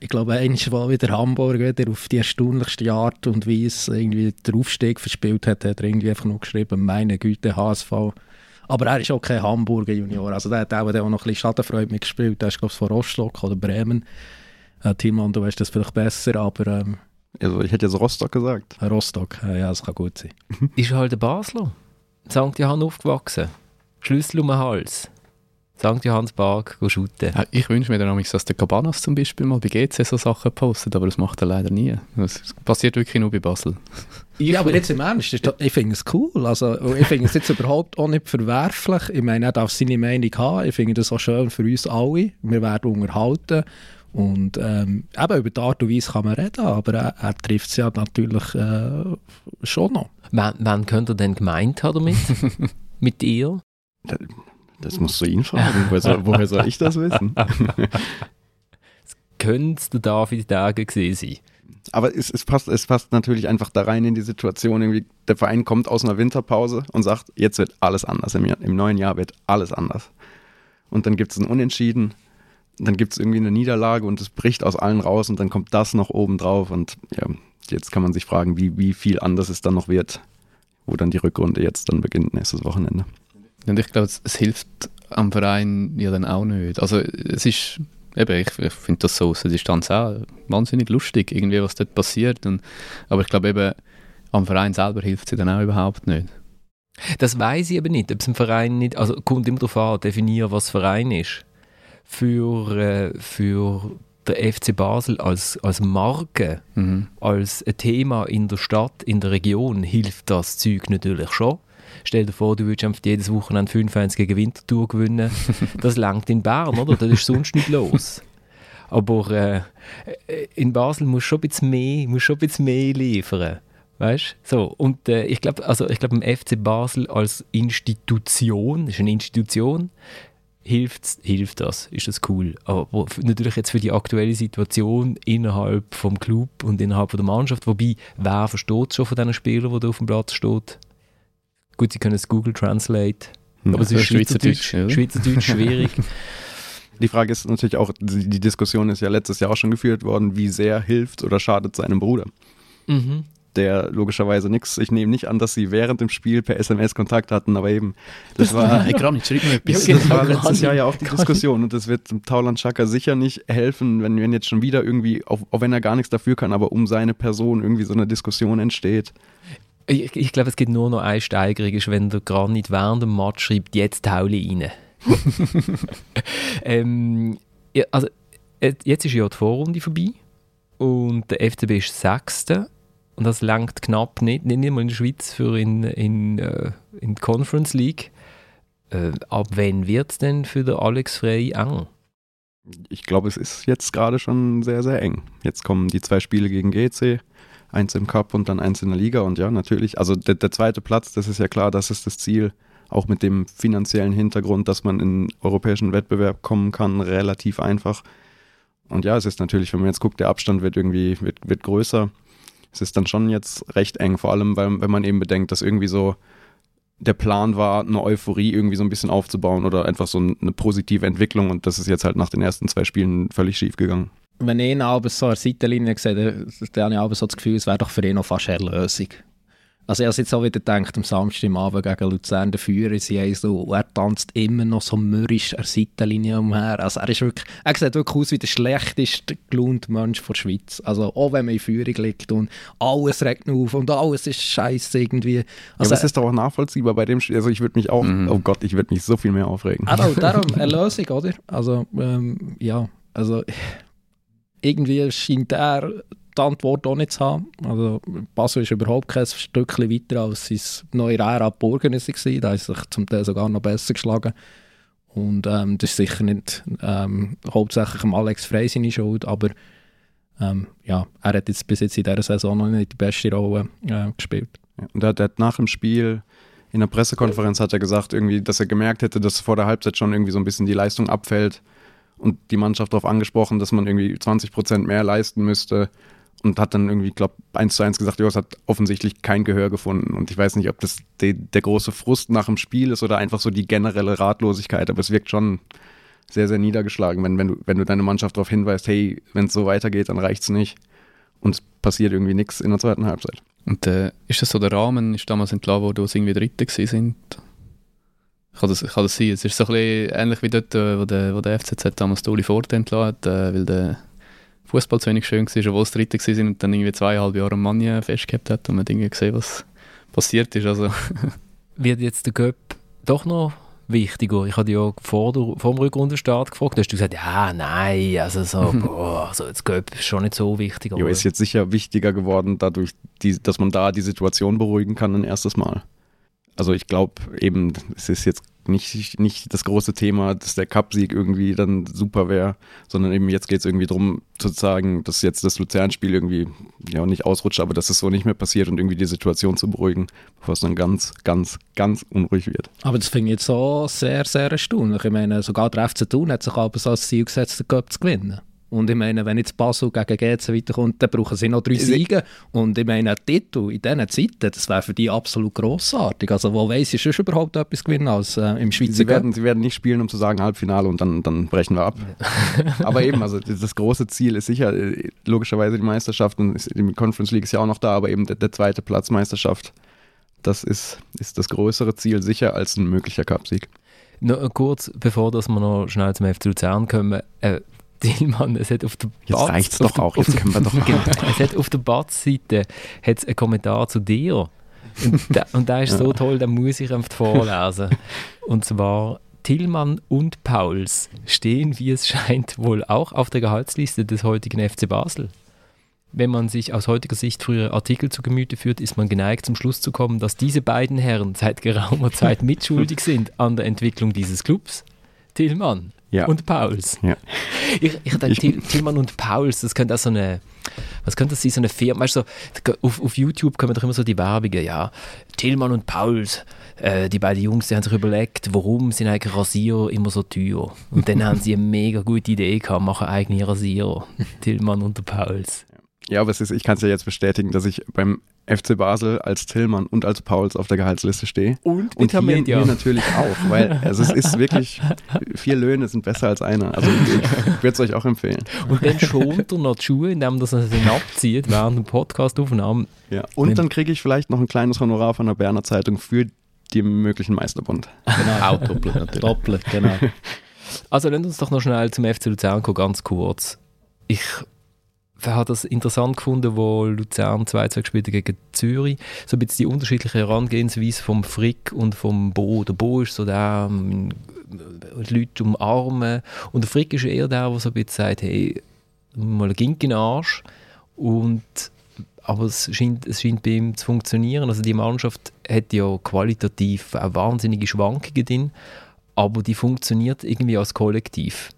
ich glaube, einmal war wieder Hamburg wieder auf die erstaunlichste Art und Weise irgendwie den Aufstieg verspielt hat, hat er irgendwie einfach nur geschrieben, meine Güte, HSV. Aber er ist auch kein Hamburger Junior, also der hat auch, der auch noch ein bisschen Schadenfreude mitgespielt, der ist glaube ich von Rostock oder Bremen. Äh, Tilman, du weißt das vielleicht besser, aber... Ähm, also ich hätte jetzt Rostock gesagt. Rostock, ja, das kann gut sein. ist halt ein Basler. St. Johann aufgewachsen. Schlüssel um den Hals. St. Johannspark shooten. Ja, ich wünsche mir dann nämlich, dass der Cabanas zum Beispiel mal bei GC so Sachen postet, aber das macht er leider nie. Das passiert wirklich nur bei Basel. Ja, aber jetzt im Ernst, ich finde es cool. Also, ich finde es jetzt überhaupt auch nicht verwerflich. Ich meine, er darf seine Meinung haben. Ich finde das auch schön für uns alle. Wir werden unterhalten. Und ähm, eben über die Art und Weise kann man reden, aber er, er trifft es ja natürlich äh, schon noch. Wann, wann könnte er denn gemeint haben damit? Mit ihr? Das, musst du ihn fragen. woher, soll, woher soll ich das wissen? Könnte der David Dage gesehen sein? Aber es, es, passt, es passt natürlich einfach da rein in die Situation. Irgendwie der Verein kommt aus einer Winterpause und sagt, jetzt wird alles anders. Im, Im neuen Jahr wird alles anders. Und dann gibt es ein Unentschieden dann gibt es irgendwie eine Niederlage und es bricht aus allen raus und dann kommt das noch oben drauf und ja, jetzt kann man sich fragen, wie, wie viel anders es dann noch wird, wo dann die Rückrunde jetzt dann beginnt, nächstes Wochenende. Und ich glaube, es, es, hilft am Verein ja dann auch nicht. Also es ist, eben, ich, ich finde das so aus der Distanz auch wahnsinnig lustig, irgendwie, was dort passiert. Und, aber ich glaube eben, am Verein selber hilft sie dann auch überhaupt nicht. Das weiß ich aber nicht, ob es ein Verein nicht, also kommt immer darauf an, definieren, was Verein ist für, äh, für der FC Basel als, als Marke, mhm. als ein Thema in der Stadt, in der Region, hilft das Zeug natürlich schon. Stell dir vor, du würdest einfach jedes Wochenende 5-1 gegen Winterthur gewinnen. Das langt in Bern, oder? Das ist sonst nicht los. Aber äh, in Basel muss schon ein bisschen mehr, muss schon ein bisschen mehr liefern. Weißt So, und äh, ich glaube, also ich glaube, im FC Basel als Institution, ist eine Institution, hilft, hilft das, ist das cool. Aber natürlich jetzt für die aktuelle Situation innerhalb vom Club und innerhalb der Mannschaft, wobei, wer versteht schon von diesen Spielern, die da auf dem Platz steht? Gut, sie können es Google Translate, ja, aber es ist Schweizerdeutsch, Schweizerdeutsch, Schweizerdeutsch schwierig. Die Frage ist natürlich auch, die Diskussion ist ja letztes Jahr auch schon geführt worden, wie sehr hilft oder schadet seinem Bruder. Mhm der logischerweise nichts. Ich nehme nicht an, dass sie während dem Spiel per SMS Kontakt hatten, aber eben, das war, hey, Kram, schrieb mir das, das war letztes Jahr ja auch die Diskussion und das wird Tauland Chaka sicher nicht helfen, wenn, wenn jetzt schon wieder irgendwie, auch, auch wenn er gar nichts dafür kann, aber um seine Person irgendwie so eine Diskussion entsteht. Ich, ich glaube, es gibt nur noch eine Steigerung, ist, wenn der Granit während dem Match schreibt, jetzt haule rein. ähm, ja, also, jetzt ist ja die Vorrunde vorbei und der FCB ist Sechster und das langt knapp nicht, nicht mal in der Schweiz für in, in, äh, in die Conference League. Äh, ab wann wird es denn für den Alex Frey eng? Ich glaube, es ist jetzt gerade schon sehr, sehr eng. Jetzt kommen die zwei Spiele gegen GC, eins im Cup und dann eins in der Liga. Und ja, natürlich, also der, der zweite Platz, das ist ja klar, das ist das Ziel, auch mit dem finanziellen Hintergrund, dass man in europäischen Wettbewerb kommen kann, relativ einfach. Und ja, es ist natürlich, wenn man jetzt guckt, der Abstand wird irgendwie wird, wird größer es ist dann schon jetzt recht eng, vor allem, weil, wenn man eben bedenkt, dass irgendwie so der Plan war, eine Euphorie irgendwie so ein bisschen aufzubauen oder einfach so eine positive Entwicklung und das ist jetzt halt nach den ersten zwei Spielen völlig schief gegangen. Wenn ich ihn aber so an der Seitenlinie sehe, dann habe ich so das Gefühl, es wäre doch für ihn noch fast eine Lösung. Also ich habe jetzt auch wieder gedacht, am Samstagabend gegen Luzern, der Führer, sie haben so, er tanzt immer noch so mürrisch an der Seitenlinie umher. Also er ist wirklich, er sieht wirklich aus wie der schlechteste gelaunte Mensch der Schweiz. Also auch wenn man in Führung liegt und alles regt auf und alles ist scheiße irgendwie. Also, ja, das ist doch auch nachvollziehbar bei dem Spiel. Also ich würde mich auch, mhm. oh Gott, ich würde mich so viel mehr aufregen. Also darum, eine Lösung, oder? Also ähm, ja, also irgendwie scheint er Antwort auch nicht zu haben. Also Basel ist überhaupt kein Stückchen weiter als sein neue Ära Burgen. Da ist sich zum Teil sogar noch besser geschlagen. Und ähm, das ist sicher nicht ähm, hauptsächlich Alex Frey seine Schuld, aber ähm, ja, er hat jetzt bis jetzt in dieser Saison noch nicht die beste Rolle äh, gespielt. Und er hat nach dem Spiel in der Pressekonferenz hat er gesagt, irgendwie, dass er gemerkt hätte, dass vor der Halbzeit schon irgendwie so ein bisschen die Leistung abfällt und die Mannschaft darauf angesprochen, dass man irgendwie 20 Prozent mehr leisten müsste und hat dann irgendwie, glaube eins zu eins gesagt, ja, es hat offensichtlich kein Gehör gefunden. Und ich weiß nicht, ob das de, der große Frust nach dem Spiel ist oder einfach so die generelle Ratlosigkeit, aber es wirkt schon sehr, sehr niedergeschlagen, wenn, wenn, du, wenn du deine Mannschaft darauf hinweist, hey, wenn es so weitergeht, dann reicht es nicht. Und es passiert irgendwie nichts in der zweiten Halbzeit. Und äh, ist das so der Rahmen, ist damals entlassen, wo du irgendwie Dritte sind? Kann das, kann das sein? Es ist so ein bisschen ähnlich wie dort, äh, wo der, wo der FCZ damals Uli Forte entlassen hat, äh, weil der Fußball zu wenig schön war, obwohl es Dritte waren und dann irgendwie zweieinhalb Jahre am Manja festgehabt hat und man irgendwie gesehen, was passiert ist. Also. Wird jetzt der Göpp doch noch wichtiger? Ich habe ja vor, der, vor dem Rückrundenstart gefragt, da hast du gesagt, ja, nein, also so, boah, also jetzt Göpp ist schon nicht so wichtig. Jo, ist jetzt sicher wichtiger geworden, dadurch, die, dass man da die Situation beruhigen kann ein erstes Mal. Also ich glaube eben, es ist jetzt nicht, nicht das große Thema, dass der Cup-Sieg irgendwie dann super wäre, sondern eben jetzt geht es irgendwie darum zu sagen, dass jetzt das Luzern-Spiel irgendwie ja nicht ausrutscht, aber dass es so nicht mehr passiert und irgendwie die Situation zu beruhigen, bevor es dann ganz, ganz, ganz unruhig wird. Aber das finde ich jetzt so sehr, sehr erstaunlich. Ich meine, sogar der FC Thun hat sich aber so als Ziel gesetzt, den Cup zu gewinnen. Und ich meine, wenn jetzt Basel gegen GC weiterkommt, dann brauchen sie noch drei Siege. Und ich meine, ein Titel in diesen Zeiten, das wäre für die absolut grossartig. Also wo weiss ich schon überhaupt etwas gewinnen als äh, im Schweizer sie werden, sie werden nicht spielen, um zu sagen Halbfinale und dann, dann brechen wir ab. aber eben, also das große Ziel ist sicher äh, logischerweise die Meisterschaft und die Conference League ist ja auch noch da, aber eben der, der zweite Platz Meisterschaft, das ist, ist das größere Ziel sicher als ein möglicher Cupsieg. Noch kurz, bevor dass wir noch schnell zum FC Luzern kommen, äh, Dillmann, es hat auf der Jetzt Batz, reicht's doch auch, jetzt können wir doch genau, Es hat auf der Batz-Seite einen Kommentar zu dir. Und der, und der ist so toll, den muss ich einfach vorlesen. Und zwar, Tillmann und Pauls stehen, wie es scheint, wohl auch auf der Gehaltsliste des heutigen FC Basel. Wenn man sich aus heutiger Sicht frühere Artikel zu Gemüte führt, ist man geneigt zum Schluss zu kommen, dass diese beiden Herren seit geraumer Zeit mitschuldig sind an der Entwicklung dieses Clubs. Tillmann, ja. und Pauls. Ja. Ich, ich denke, Tillmann und Pauls, das könnte auch so eine, was könnte das sein, so eine Firma, weißt du, so, auf, auf YouTube kommen doch immer so die Werbungen, ja, Tillmann und Pauls, äh, die beiden Jungs, die haben sich überlegt, warum sind eigentlich Rasierer immer so teuer? Und dann haben sie eine mega gute Idee gehabt, machen eigene Rasierer, Tillmann und Pauls. Ja, aber es ist, ich kann es ja jetzt bestätigen, dass ich beim FC Basel als Tillmann und als Pauls auf der Gehaltsliste stehe. Und, und hier, hier natürlich auch, weil also es ist wirklich, vier Löhne sind besser als einer. Also ich, ich würde es euch auch empfehlen. Und dann schont er noch die Schuhe, indem er sie abzieht während dem Podcast-Aufnahmen. Ja, und dann kriege ich vielleicht noch ein kleines Honorar von der Berner Zeitung für den möglichen Meisterbund. Genau, auch doppelt natürlich. Doppelt, genau. Also lasst uns doch noch schnell zum FC Luzern kommen, ganz kurz. Ich wer hat das interessant gefunden, wo Luzern 2-2 gespielt gegen Zürich. So ein bisschen die unterschiedliche Herangehensweise vom Frick und vom Bo. Der Bo ist so der, ähm, Leute umarmen. Und der Frick ist eher der, der so ein bisschen sagt, hey, mal ging in den Arsch. Und, aber es scheint, es scheint bei ihm zu funktionieren. Also die Mannschaft hat ja qualitativ auch wahnsinnige Schwankungen drin, aber die funktioniert irgendwie als Kollektiv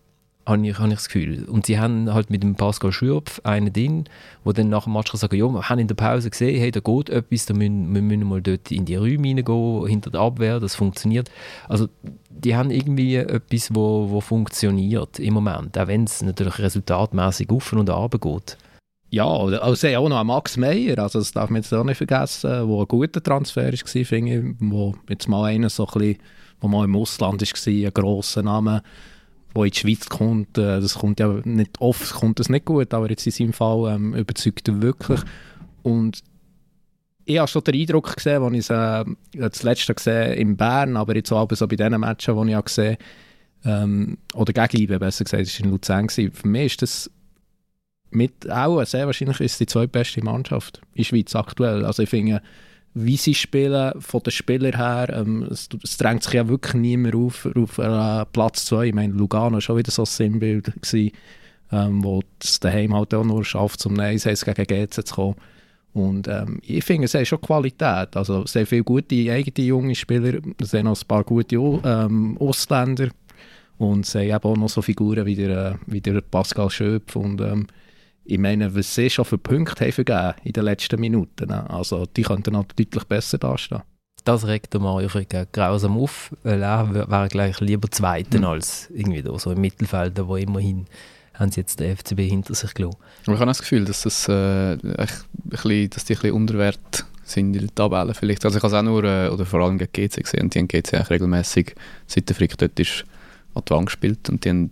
habe ich, habe ich das Gefühl. Und sie haben halt mit dem Pascal Schürpf einen drin, der dann nach dem Match sagen ja, wir haben in der Pause gesehen, hey, da geht etwas, da müssen, wir müssen mal dort in die Räume reingehen, hinter der Abwehr, das funktioniert. Also die haben irgendwie etwas, wo, wo funktioniert im Moment, auch wenn es natürlich resultatmäßig auf und ab geht. Ja, also sie auch noch Max Meyer, also das darf man jetzt auch nicht vergessen, wo ein guter Transfer war, finde ich, wo jetzt mal einer so ein bisschen, wo mal im Ausland war, ein grosser Name, wo in die Schweiz kommt, äh, das kommt ja nicht oft, kommt das nicht gut, aber jetzt in seinem Fall ähm, überzeugt er wirklich. Und ich habe schon den Eindruck gesehen, als ich es äh, das letzte gesehen in Bern, aber jetzt auch so bei diesen Matchen, die ich auch gesehen ähm, oder gegen IBE, besser gesagt, das war in Luzern. Gewesen. Für mich ist das mit auch sehr wahrscheinlich ist die zweitbeste Mannschaft in der Schweiz aktuell. Also ich finde, wie sie spielen, von den Spielern her. Ähm, es, es, drängt sich ja wirklich niemand auf, auf äh, Platz 2. Ich meine, Lugano war schon wieder so ein Sinnbild, gewesen, ähm, wo es daheim halt auch nur schafft, zum 1 gegen GC zu kommen. Und ähm, ich finde, es hat schon Qualität. Also sehr viele gute eigene junge Spieler, es sind noch ein paar gute ähm, Ausländer und es haben auch noch so Figuren wie der, äh, wie der Pascal Schöpf und ähm, ich meine, was sie schon für Punkte haben vergeben in den letzten Minuten. Ne? Also die könnten noch deutlich besser dastehen. Das regt Frick grausam auf, weil er wäre gleich lieber Zweiter mhm. als irgendwie da, so im Mittelfeld, wo immerhin haben sie jetzt den FCB hinter sich gelassen. Aber ich habe das Gefühl, dass, das, äh, ein bisschen, dass die ein bisschen unter sind in der Tabelle vielleicht. Also ich habe es auch nur, äh, oder vor allem gegen GC gesehen und die haben GC auch regelmäßig, seit der Frick dort ist, an die Wand gespielt und die haben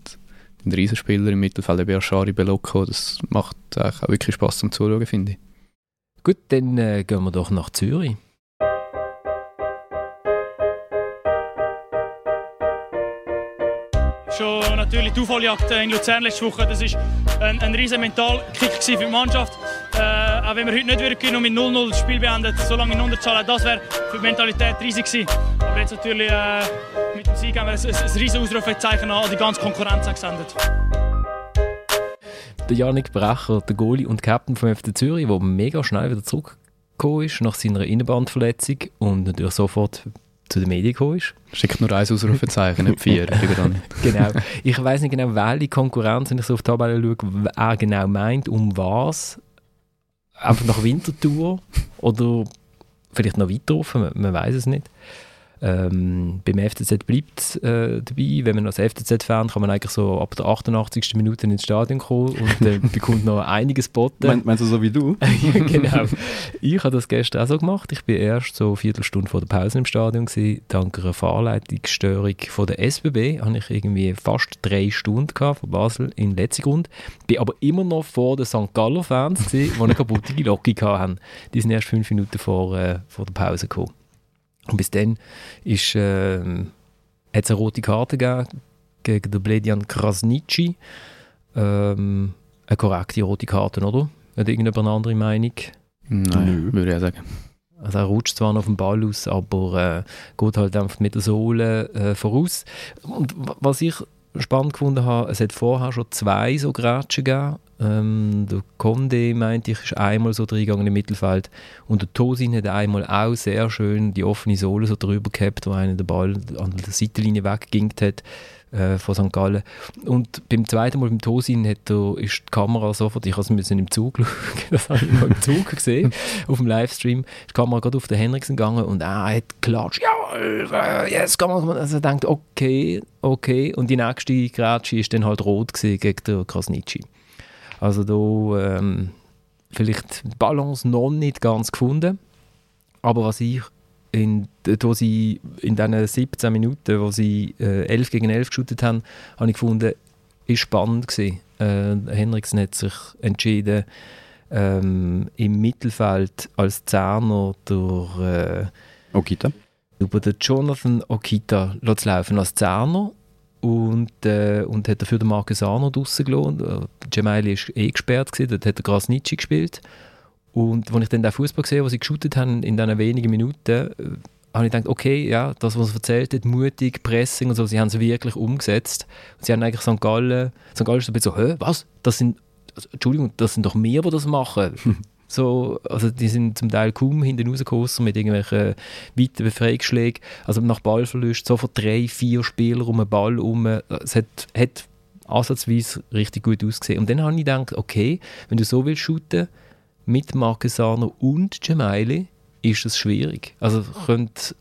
den Riesenspieler im Mittelfeld, der Ashari Belocco, das macht auch wirklich Spaß zum Zuschauen, finde ich. Gut, dann äh, gehen wir doch nach Zürich. Schon natürlich die Aufholjagd in Luzern letzte Woche, das war ein, ein riesen Mentalkick für die Mannschaft. Äh, Auch wenn wir heute nicht gewinnen und mit 0-0 das Spiel beendet, so lange in Unterzahl, das wäre für die Mentalität riesig gewesen. Aber jetzt natürlich äh, mit dem Sieg haben wir ein, ein, ein riesiges Ausrufezeichen an die ganze Konkurrenz gesendet. Der Janik Brecher, der Goalie und Captain vom FC Zürich, der mega schnell wieder zurückgekommen ist nach seiner Innenbandverletzung und natürlich sofort zu den Medien gekommen ist. Schickt nur ein Ausrufezeichen, nicht vier. genau. Ich weiß nicht genau, welche Konkurrenz, wenn ich so auf die Tabelle schaue, er genau meint, um was. Einfach nach Wintertour oder vielleicht noch weiter offen, man, man weiß es nicht. Ähm, beim FCZ bleibt es äh, dabei. Wenn man als FCZ-Fan kann man eigentlich so ab der 88. Minute ins Stadion kommen und äh, bekommt noch einiges boten. Mein, meinst du so wie du? genau. Ich habe das gestern auch so gemacht. Ich bin erst so eine Viertelstunde vor der Pause im Stadion gewesen. Dank einer Fahrleitungsstörung von der SBB habe ich irgendwie fast drei Stunden gehabt von Basel in Letzigrund. Bin aber immer noch vor den St. Galler Fans gewesen, die eine kaputte Locke hatten. Die sind erst fünf Minuten vor, äh, vor der Pause gekommen. Und bis dann ist, äh, hat es eine rote Karte gegeben gegen den Bledian Krasnitschi. Ähm, eine korrekte rote Karte, oder? Hat irgendjemand eine andere Meinung? Nein, würde ich sagen. Also er rutscht zwar noch auf den Ball aus, aber äh, geht halt einfach mit der Sohle äh, voraus. Und was ich spannend gefunden habe, es hat vorher schon zwei so Grätschen gegeben. Ähm, der Conde, meinte ich, ist einmal so reingegangen im Mittelfeld und der Tosin hat einmal auch sehr schön die offene Sohle so drüber gehabt, wo einer den Ball an der Seitenlinie weggegingt hat äh, von St. Gallen. Und beim zweiten Mal beim Tosin hat er, ist die Kamera sofort, ich habe es im Zug schauen, das habe ich mal im Zug gesehen, auf dem Livestream, ist die Kamera gerade auf den Henriksen gegangen und er hat geklatscht, ja, jetzt kann man, also er denkt, okay, okay, und die nächste Grätsche ist dann halt rot gewesen gegen den Krasnitschi. Also da ähm, vielleicht die Balance noch nicht ganz gefunden, aber was ich in, wo sie in diesen 17 Minuten, wo sie äh, 11 gegen 11 geschaut haben, habe ich gefunden, ist spannend gewesen. Äh, Henriksen hat sich entschieden, ähm, im Mittelfeld als Zehner durch äh, Okita. über den Jonathan Okita zu laufen als Zehner und, äh, und hat dafür den Marcus Arno draussen gelassen. Gemaili war eh gesperrt, gewesen, dort hat der Grasnitschi gespielt. Und als ich dann den Fußball gesehen was sie geshootet haben in diesen wenigen Minuten, äh, habe ich gedacht, okay, ja, das, was er erzählt hat, mutig, Pressing und so, sie haben es wirklich umgesetzt. Und sie haben eigentlich St. Gallen, St. Gallen ist ein bisschen so, hä, was? Das sind, also, Entschuldigung, das sind doch mehr, die das machen. so, also die sind zum Teil kaum hinten rausgekommen mit irgendwelchen weiten Befreiungsschlägen. Also nach Ballverlust sofort drei, vier Spieler um den Ball herum. Es hat, hat ansatzweise richtig gut ausgesehen. Und dann habe ich gedacht, okay, wenn du so willst shooten, mit Marquesano und Gemaili ist es schwierig. Also könnt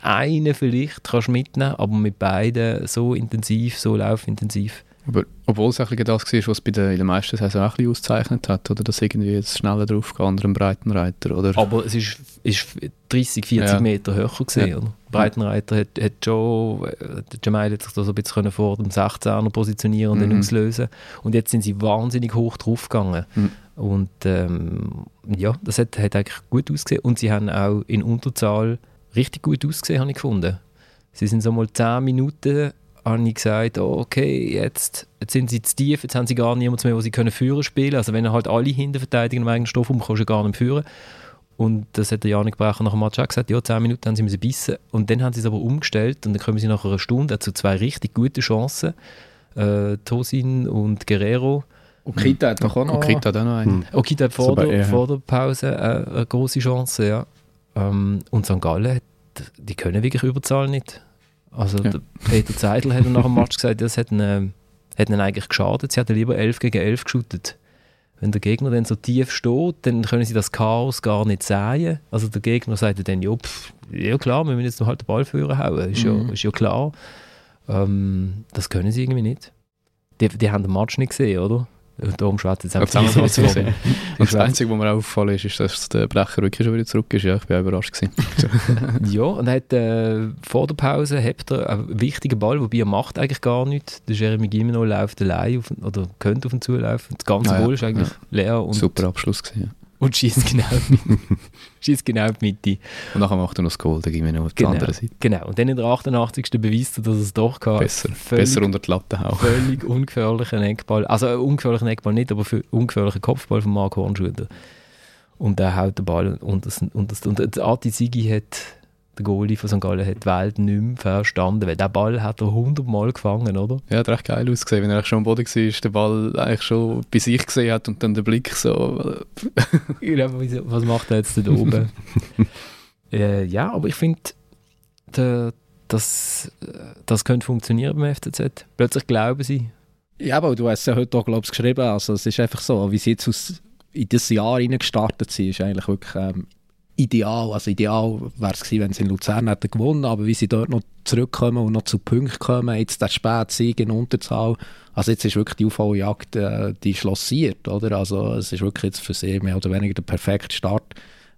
einen vielleicht kannst mitnehmen, aber mit beiden so intensiv, so laufintensiv. Aber obwohl es eigentlich das war, was bei der, in der meisten Saison auch ein bisschen auszeichnet hat, oder dass irgendwie jetzt schneller drauf geht, andere Breitenreiter, oder? Aber es ist, ist 30, 40 ja. Meter höher gesehen, ja. oder? Breitenreiter hat, hat schon, äh, Jamal hat sich da so ein bisschen vor dem 16er positionieren und mhm. dann auslösen. Und jetzt sind sie wahnsinnig hoch drauf gegangen. Mhm. Und ähm, ja, das hat, hat eigentlich gut ausgesehen. Und sie haben auch in Unterzahl richtig gut ausgesehen, habe ich gefunden. Sie sind so mal 10 Minuten, habe ich gesagt, oh, okay, jetzt, jetzt sind sie zu tief, jetzt haben sie gar niemanden mehr, wo sie können führen spielen. Also wenn halt alle hinten verteidigen im eigenen Stoff, kannst du gar nicht führen. Und das hat der Janik Brecher nach dem Match auch gesagt, ja, 10 Minuten haben sie müssen bissen. Und dann haben sie es aber umgestellt und dann kommen sie nach einer Stunde zu zwei richtig guten Chancen. Äh, Tosin und Guerrero Okita hat doch auch noch... Okita hat auch noch einen. Hm. Okita hat vor, der, vor der Pause äh, eine große Chance, ja. Ähm, und St. Gallen, hat, die können wirklich Überzahl nicht. Also ja. Peter Zeidler hat nach dem Match gesagt, das hat ihnen, hat ihnen eigentlich geschadet. Sie hätten lieber 11 gegen 11 geschootet. Wenn der Gegner dann so tief steht, dann können sie das Chaos gar nicht sehen. Also der Gegner sagt dann, ja, pff, ja klar, wir müssen jetzt noch halt den Ball führen hauen, ist, mhm. ja, ist ja klar. Ähm, das können sie irgendwie nicht. Die, die haben den Match nicht gesehen, oder? Darum schwätzt jetzt einfach so Und das Einzige, was mir aufgefallen ist, ist, dass der Brecher wirklich schon wieder zurück ist. Ja, ich bin auch überrascht ja, und er hat äh, vor der Pause hat er einen wichtigen Ball, wobei er macht eigentlich gar nichts. Der Jeremy Gimeno läuft allein auf, oder könnte auf ihn zulaufen. Das ganze ah, ja, ist eigentlich ja. leer. Und Super Abschluss gewesen, ja und schießt genau, schießt genau die Mitte. Und nachher macht er noch das Goal, dann gehen wir noch auf genau, die andere Seite. Genau, und dann in der 88. beweist er, dass er es doch kann. Besser, völlig, besser unter die Latte auch. Völlig ungefährlichen Eckball, also ungefährlichen Eckball nicht, aber für ungefährlichen Kopfball von Marco Hornschulter. Und er haut den Ball und, das, und, das, und der Ati Sigi hat, der Goalie von St. Gallen, hat die Welt nicht mehr verstanden, weil der Ball hat er hundertmal gefangen, oder? Ja, hat recht geil ausgesehen, wenn er schon am Boden war, den Ball eigentlich schon bei sich gesehen hat und dann der Blick so... Was macht er jetzt da oben? äh, ja, aber ich finde, das, das könnte funktionieren beim FCZ. Plötzlich glauben sie. Ja, aber du hast es ja heute auch, glaube ich, geschrieben. Also es ist einfach so, wie sie jetzt aus, in das Jahr gestartet sind, ist eigentlich wirklich ähm, ideal. Also ideal wäre es gewesen, wenn sie in Luzern hätten gewonnen, aber wie sie dort noch zurückkommen und noch zu Punkten kommen, jetzt der Spätsieg in Unterzahl, also jetzt ist wirklich die UV-Jagd, äh, die schlossiert, oder? Also es ist wirklich jetzt für sie mehr oder weniger der perfekte Start.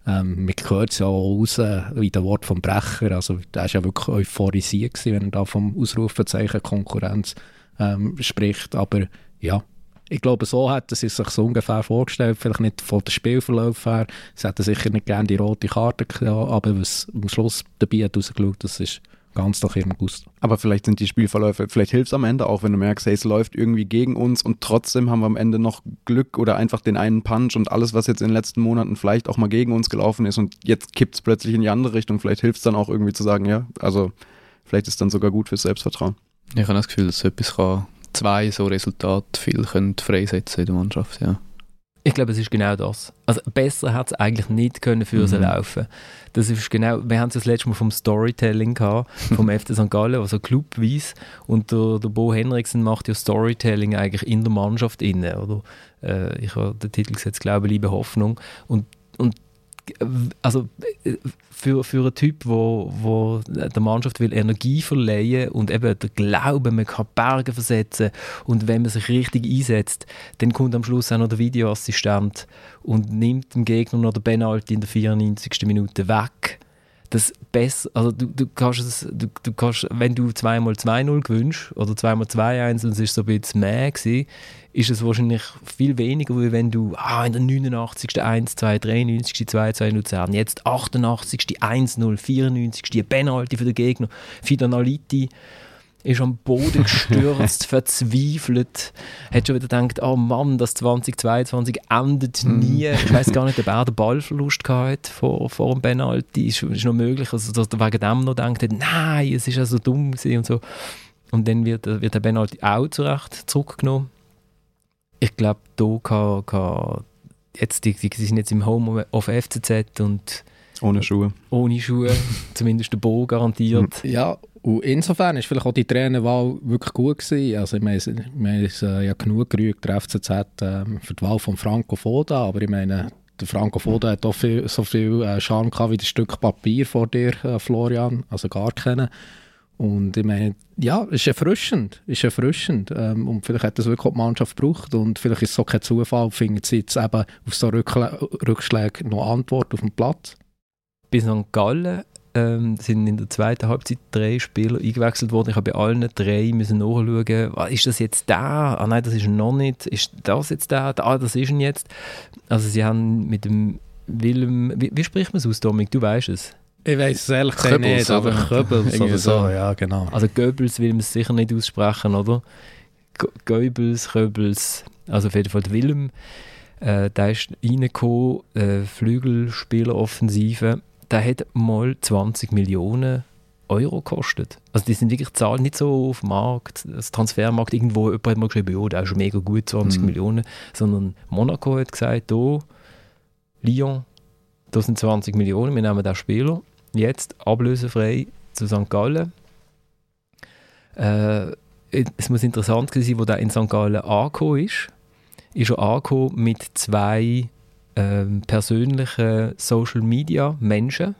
Ähm, man hört es ja auch raus in den Worten vom Brecher, also der war ja wirklich euphorisiert gewesen, wenn er da vom Ausrufezeichen Konkurrenz ähm, spricht, aber ja, ich glaube, so hätte sie sich so ungefähr vorgestellt, vielleicht nicht von der Spielverlauf her, sie hätten sicher nicht gerne die rote Karte gehabt, aber was am Schluss dabei hat rausgeschaut, das ist ganz nach ihrem Gusto. Aber vielleicht sind die Spielverläufe, vielleicht hilft es am Ende auch, wenn du merkst, hey, es läuft irgendwie gegen uns und trotzdem haben wir am Ende noch Glück oder einfach den einen Punch und alles, was jetzt in den letzten Monaten vielleicht auch mal gegen uns gelaufen ist und jetzt kippt es plötzlich in die andere Richtung. Vielleicht hilft es dann auch irgendwie zu sagen, ja, also vielleicht ist es dann sogar gut fürs Selbstvertrauen. Ich habe das Gefühl, dass so etwas kann zwei so Resultate viel können freisetzen in der Mannschaft, ja. Ich glaube, es ist genau das. Also besser hat es eigentlich nicht können für mhm. sie laufen. Das ist genau, wir haben es das letzte Mal vom Storytelling gehabt, vom FC St. Gallen, also clubweise. Und der, der Bo Henriksen macht ja Storytelling eigentlich in der Mannschaft inne, oder? Äh, ich habe den Titel gesetzt, Glaube, Liebe, Hoffnung. Und, und also für, für einen Typ, wo, wo der Mannschaft will Energie verleihen und eben der Glaube, man kann Berge versetzen und wenn man sich richtig einsetzt, dann kommt am Schluss auch noch der Videoassistent und nimmt dem Gegner noch den Penalty in der 94. Minute weg das besser, also du, du kannst es, du, du kannst, wenn du zweimal 2-0 gewünscht oder zweimal 2-1 und es ist so ein bisschen mehr gewesen, ist es wahrscheinlich viel weniger, wie wenn du ah, in der 89. 1, 2, 93. 2, 2 Luzern, jetzt 88. 1, 0, 94. Penalty für den Gegner, Fidanaliti ist am Boden gestürzt, verzweifelt, hat schon wieder gedacht, oh Mann, das 2022 endet mhm. nie. ich weiß gar nicht, ob er den Ballverlust hatte vor, vor dem Penalty. Ist, ist noch möglich, also, dass er wegen dem noch denkt, nein, es ist ja so dumm und so. Und dann wird, wird der Penalty auch zurecht zurückgenommen. Ich glaube, da kann, kann jetzt, die, die, sind jetzt im Home auf FCZ und ohne Schuhe. Ohne Schuhe, zumindest der Bo garantiert. Ja, und insofern ist vielleicht auch die Trainerwahl wirklich gut gewesen. Also ich meine, wir haben es äh, ja genug gerügt, der FCZ, äh, für die Wahl von Franco Foda, aber ich meine, der Franco Foda hat auch viel, so viel äh, Charme gehabt wie das Stück Papier vor dir, äh, Florian, also gar keinen. Und ich meine, ja, es ist erfrischend, ist erfrischend. Ähm, und vielleicht hat das wirklich auch die Mannschaft gebraucht und vielleicht ist es so kein Zufall, findet sie jetzt eben auf so Rückschläge, Rückschläge noch Antwort auf dem Platz. Bei St. Gallen ähm, sind in der zweiten Halbzeit drei Spieler eingewechselt worden. Ich habe bei allen drei müssen nachschauen, ah, ist das jetzt der? Ah nein, das ist noch nicht. Ist das jetzt der? Ah, das ist ihn jetzt. Also sie haben mit dem Willem, wie, wie spricht man es aus, Dominik? Du weißt es. Ich weiß es ehrlich gesagt nicht, aber Goebbels oder so, ja genau. Also Goebbels will man es sicher nicht aussprechen, oder? Goebbels, Goebbels, also auf jeden Fall Willem, äh, der ist reingekommen, äh, Flügelspieleroffensive der hat mal 20 Millionen Euro gekostet. Also die sind wirklich Zahlen nicht so auf dem Markt, das Transfermarkt irgendwo, jemand hat mal geschrieben, ja, der ist schon mega gut, 20 mhm. Millionen, sondern Monaco hat gesagt, da, Lyon, da sind 20 Millionen, wir nehmen den Spieler, jetzt ablösefrei zu St. Gallen. Äh, es muss interessant sein, wo der in St. Gallen angekommen ist, ist er angekommen mit zwei ähm, persönlichen Social Media Menschen,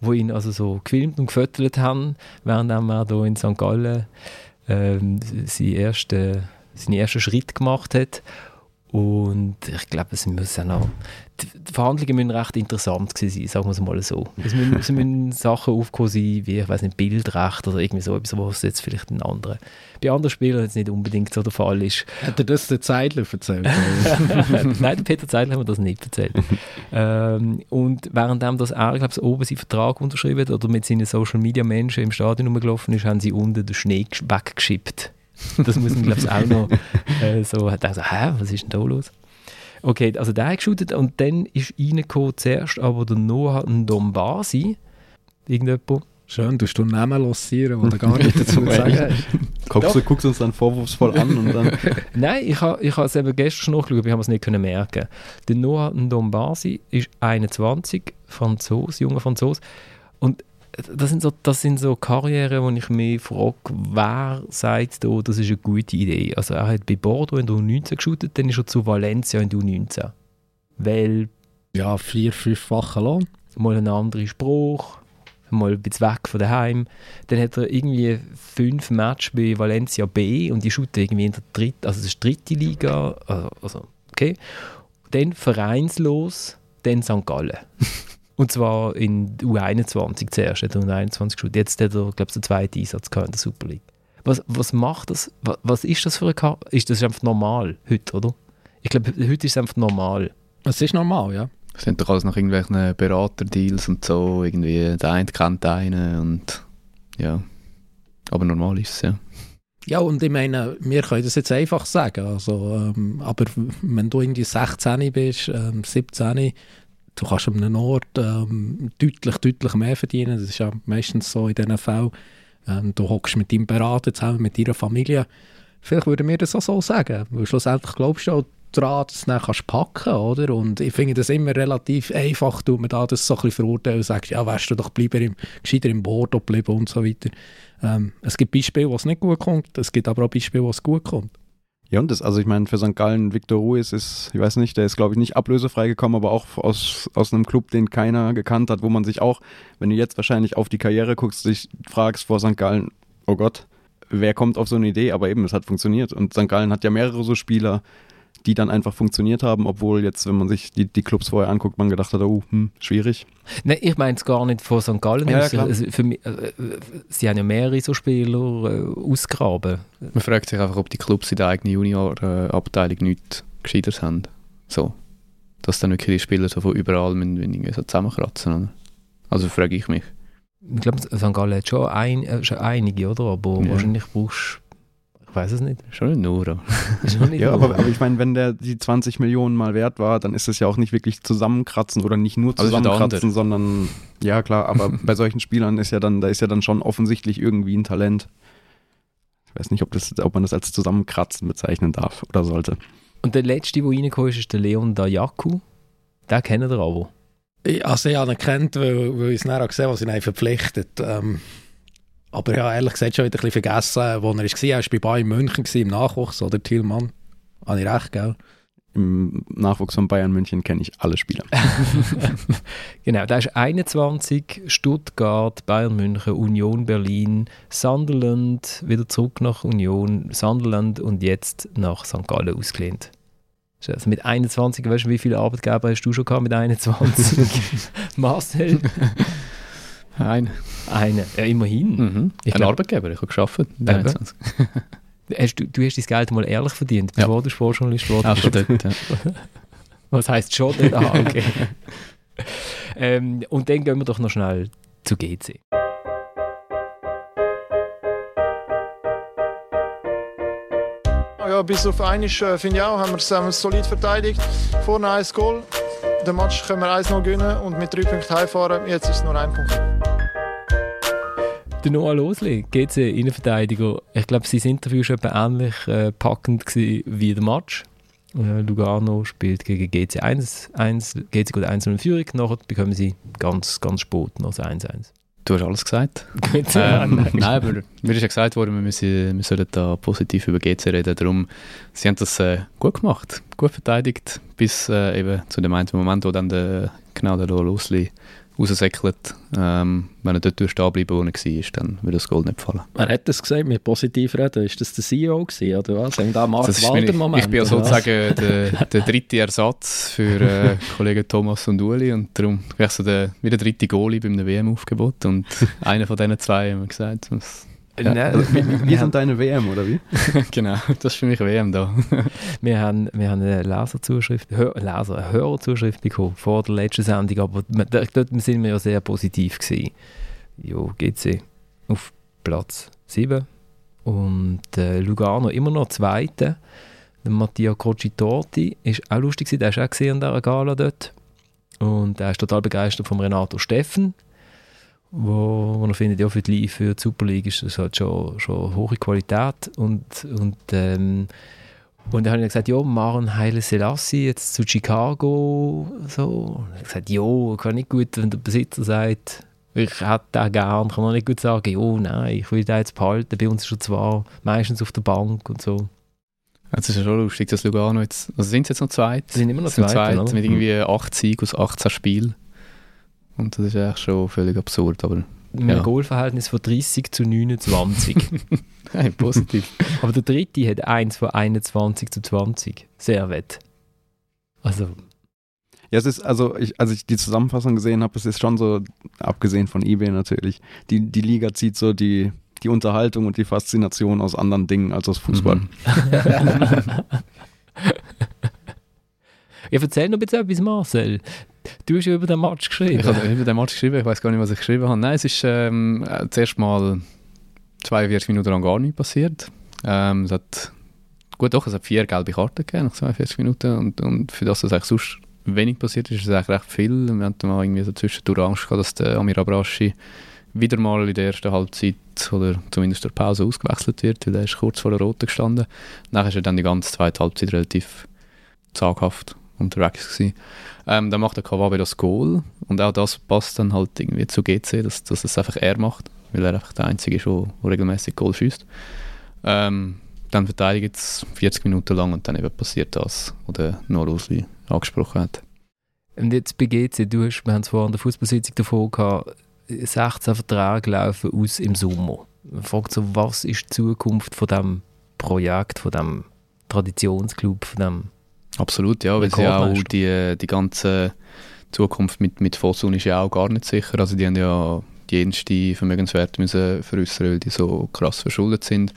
wo ihn also so gefilmt und gefüttert haben, während er hier in St. Gallen ähm, seinen, ersten, seinen ersten Schritt gemacht hat. Und ich glaube, es muss auch noch die Verhandlungen müssen recht interessant sein, sagen wir es mal so. Es müssen, es müssen Sachen aufgekommen sein, wie, ich weiß nicht, Bildrecht oder irgendwie so etwas, was jetzt vielleicht ein anderer, bei anderen Spielern jetzt nicht unbedingt so der Fall ist. Hat er das der Zeidler erzählt? Nein, der Peter Zeidler hat mir das nicht erzählt. ähm, und währenddem das er, glaube ich, oben seinen Vertrag unterschrieben oder mit seinen Social-Media-Menschen im Stadion rumgelaufen ist, haben sie unten den Schnee weggeschippt. Das muss man, glaube ich, auch noch äh, so, hat er so, hä, was ist denn da los? Okay, also der hat geshootet und dann ist reingekommen zuerst aber der Noah Ndombasi. Irgendjemand? Schön, du du Namen lossieren, die du gar nicht dazu zu sagen hast. Guckst du guckst uns dann vorwurfsvoll an und dann. Nein, ich habe ich ha es eben gestern noch geschaut, aber ich habe es nicht können merken. Der Noah Ndombasi ist 21, Franzose, junger Franzose. Und das sind so, das sind so Karrieren, wo ich mich frage, wer sagt da, das ist eine gute Idee. Also er hat bei Bordeaux in der U19 geshootet, dann ist er zu Valencia in der U19. Weil Ja, vier, fünffacher Lohn. mal ein anderer Spruch, mal ein bisschen weg von daheim. Dann hat er irgendwie fünf Matches bei Valencia B und die shooten irgendwie in der dritten, also das ist dritte Liga, also- also okay. Dann vereinslos, dann St. Gallen. und zwar in U21 zuerst, hat er U21 geschaut. Jetzt hat er, glaube ich, den zweiten Einsatz gehabt in der Super League. Was, was macht das? Was, was ist das für eine Karte? Ist das einfach normal heute, oder? Ich glaube, heute ist es einfach normal. Es ist normal, ja. Das sind doch alles nach irgendwelchen Beraterdeals und so. Irgendwie der eine kennt einen und ja. Aber normal ist es, ja. Ja, und ich meine, wir können das jetzt einfach sagen. Also, ähm, aber wenn du irgendwie 16 bist, ähm, 17, du kannst an einem Ort ähm, deutlich, deutlich mehr verdienen. Das ist ja meistens so in diesen Fällen. Ähm, du hockst mit deinem Berater zusammen, mit deiner Familie. Vielleicht würden wir das auch so sagen. Weil schlussendlich glaubst du auch daran, dass du es kannst packen oder? Und ich finde das immer relativ einfach, du man da das so ein bisschen verurteilen und sagst, ja, wärst du doch lieber im, gescheiter im Bordeaux geblieben und so weiter. Ähm, es gibt Beispiele, wo es nicht gut kommt, es gibt aber auch Beispiele, wo es gut kommt. Ja, und das, also ich meine, für St. Gallen, Victor Ruiz ist, ich weiß nicht, der ist, glaube ich, nicht ablösefrei gekommen, aber auch aus, aus einem Club, den keiner gekannt hat, wo man sich auch, wenn du jetzt wahrscheinlich auf die Karriere guckst, dich fragst vor St. Gallen, oh Gott, wer kommt auf so eine Idee? Aber eben, es hat funktioniert. Und St. Gallen hat ja mehrere so Spieler, die dann einfach funktioniert haben, obwohl jetzt, wenn man sich die, die Clubs vorher anguckt, man gedacht hat, oh, hm, schwierig. Nein, ich meine es gar nicht von St. Gallen. Ja, klar. Also für mich, äh, sie haben ja mehrere so Spieler äh, ausgraben. Man fragt sich einfach, ob die Clubs in der eigenen Junior-Abteilung nichts Gescheiteres haben. So. Dass dann wirklich die Spieler so von überall müssen, so zusammenkratzen. Oder? Also frage ich mich. Ich glaube, St. Gallen hat schon, ein, äh, schon einige, oder? Aber Ja. wahrscheinlich brauchst ich weiß es nicht. Schon nicht nur. aber- Schon nicht Ja, aber, aber ich meine, wenn der die 20 Millionen mal wert war, dann ist es ja auch nicht wirklich zusammenkratzen oder nicht nur Also zusammenkratzen, sondern ja klar, aber bei solchen Spielern ist ja dann, da ist ja dann schon offensichtlich irgendwie ein Talent. Ich weiß nicht, ob, das, ob man das als Zusammenkratzen bezeichnen darf oder sollte. Und der letzte, der reingekommen ist, ist der Leon Dayaku. Den kennen ihr aber. Ich, also ich habe ihn gekannt, weil, weil ich es nachher gesehen habe, was ihn verpflichtet. Ähm, aber habe ehrlich gesagt schon wieder ein bisschen vergessen, wo er war. Er war bei Bayern München im Nachwuchs, oder Thielmann. Habe ich recht, gell? Im Nachwuchs von Bayern München kenne ich alle Spieler. Genau, der ist 21, Stuttgart, Bayern München, Union Berlin, Sunderland, wieder zurück nach Union, Sunderland und jetzt nach St. Gallen ausgelehnt. Also mit 21, weißt du, wie viele Arbeitgeber hast du schon gehabt mit 21? Marcel? Ein. Eine. Ja, immerhin. Mhm. Ich Ein glaub- Arbeitgeber, ich habe gearbeitet. Eben. Hast du, du hast dein Geld mal ehrlich verdient, Ja. bevor du Sportjournalist geworden Auch bist. schon dort, ja. Was heisst schon nicht? Ah, okay. ähm, und dann gehen wir doch noch schnell zu GC. Ja, bis auf einmal äh, finde ich auch, haben wir es haben wir es solid verteidigt. Vorne ein Goal. Den Match können wir 1-0 gewinnen und mit drei Punkten heimfahren. Jetzt ist es nur ein Punkt. Der Noah Losli, GC Innenverteidiger. Ich glaube, sein Interview war etwa ähnlich äh, packend gewesen wie der Match. Äh, Lugano spielt gegen GC 1, 1 GC geht 1 in Führung, nachher bekommen sie ganz, ganz spät noch das 1-1. Du hast alles gesagt. Ähm, nein. aber mir ist ja gesagt worden, wir, müssen, wir sollen da positiv über GC reden. Darum, sie haben das äh, gut gemacht, gut verteidigt, bis äh, eben zu dem einen Moment, wo dann der, genau der Losli raussäckelt. Ähm, wenn er dort stehen bleiben, wo er war, dann würde das Goal nicht fallen. Wer hat das gesagt mit positiv reden? Ist das der CEO gewesen, oder was? Haben da Mark Walder Moment? ich bin ja sozusagen der, der dritte Ersatz für äh, Kollegen Thomas und Uli und darum wäre so der, wie der dritte Goalie beim WM-Aufgebot und einer von diesen zwei haben wir gesagt. Was, Ja. Nein, Also, wir, wir sind deine WM, oder wie? genau, das ist für mich WM da. wir, haben, wir haben eine Leserzuschrift, Hör, Leser, eine Hörerzuschrift bekommen vor der letzten Sendung, aber dort sind wir ja sehr positiv gewesen. Jo, GC auf Platz 7 und äh, Lugano immer noch Zweite. Der Mattia Crocitorti ist auch lustig, der ist auch gesehen an dieser Gala dort. Und er ist total begeistert von Renato Steffen, wo, wo er findet, ja, für die, für die Super League ist das halt schon, schon hohe Qualität. Und, und, ähm, und dann habe ich gesagt, ja, Maren Heile Selassie jetzt zu Chicago. So. Er hat gesagt, ja, kann nicht gut, wenn der Besitzer sagt, ich hätte den gern, kann man nicht gut sagen, ja, nein, ich will den jetzt behalten. Bei uns ist er zwar meistens auf der Bank und so. Es ist ja schon lustig, dass Lugano jetzt, also sind sie jetzt noch zweit? Sie sind immer noch zweit mit irgendwie 8 Siegen aus 18 Spielen. Und das ist eigentlich schon völlig absurd, aber Mit einem Ja. Goalverhältnis von 30 zu 29. hey, positiv. Aber der dritte hat eins von 21 zu 20. Sehr wett. Also, Ja, es ist, also, ich, als ich die Zusammenfassung gesehen habe, es ist schon so, abgesehen von eBay natürlich, die, die Liga zieht so die, die Unterhaltung und die Faszination aus anderen Dingen als aus Fußball. Mhm. ja, erzähl noch bitte etwas, Marcel. Du hast ja über den Match geschrieben. Ich habe über den Match geschrieben, ich weiß gar nicht, was ich geschrieben habe. Nein, es ist ähm, äh, zuerst mal 42 Minuten lang gar nichts passiert. Ähm, es hat, gut, doch, es hat vier gelbe Karten gegeben nach 42 Minuten und, und für das, was eigentlich sonst wenig passiert ist, ist es eigentlich recht viel. Wir hatten mal irgendwie so zwischendurch Angst gehabt, dass der Amir Abraschi wieder mal in der ersten Halbzeit oder zumindest der Pause ausgewechselt wird, weil er ist kurz vor der Roten gestanden. Nachher ist er dann die ganze zweite Halbzeit relativ zaghaft unterwegs gewesen. Ähm, dann macht der Kawabe das Goal und auch das passt dann halt irgendwie zu GC, dass, dass es einfach er macht, weil er einfach der Einzige ist, der regelmäßig Goal schießt. Ähm, dann verteidigt es 40 Minuten lang und dann eben passiert das, was der Norusli angesprochen hat. Und jetzt bei GC, du hast, wir haben es vorhin an der Fußballsitzung davon gehabt, 16 Verträge laufen aus im Sommer. Man fragt so, was ist die Zukunft von diesem Projekt, von diesem Traditionsclub, von dem Absolut, ja, weil sie auch die, die ganze Zukunft mit, mit Fosun ist ja auch gar nicht sicher. Also die haben ja die jenste Vermögenswerte müssen veräußern, weil die so krass verschuldet sind.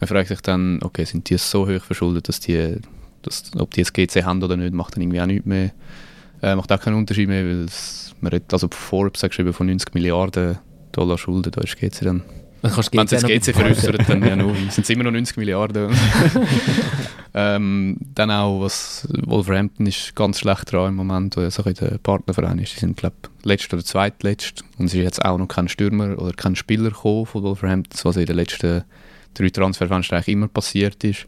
Man fragt sich dann, okay, sind die so hoch verschuldet, dass die, dass, ob die jetzt GC haben oder nicht, macht dann irgendwie auch nichts mehr. Äh, macht auch keinen Unterschied mehr, weil es, man redet, also Forbes hat geschrieben von 90 Milliarden Dollar Schulden, da ist GC dann wenn es jetzt GC veräußert, dann ja nur, sind es immer noch 90 Milliarden. ähm, dann auch, was Wolverhampton ist ganz schlecht dran im Moment, weil so ein der Partnerverein ist. Die sind, glaube ich, letzt oder zweitletzt. Und es ist jetzt auch noch kein Stürmer oder kein Spieler gekommen von Wolverhampton, was in den letzten drei Transferfenstern eigentlich immer passiert ist.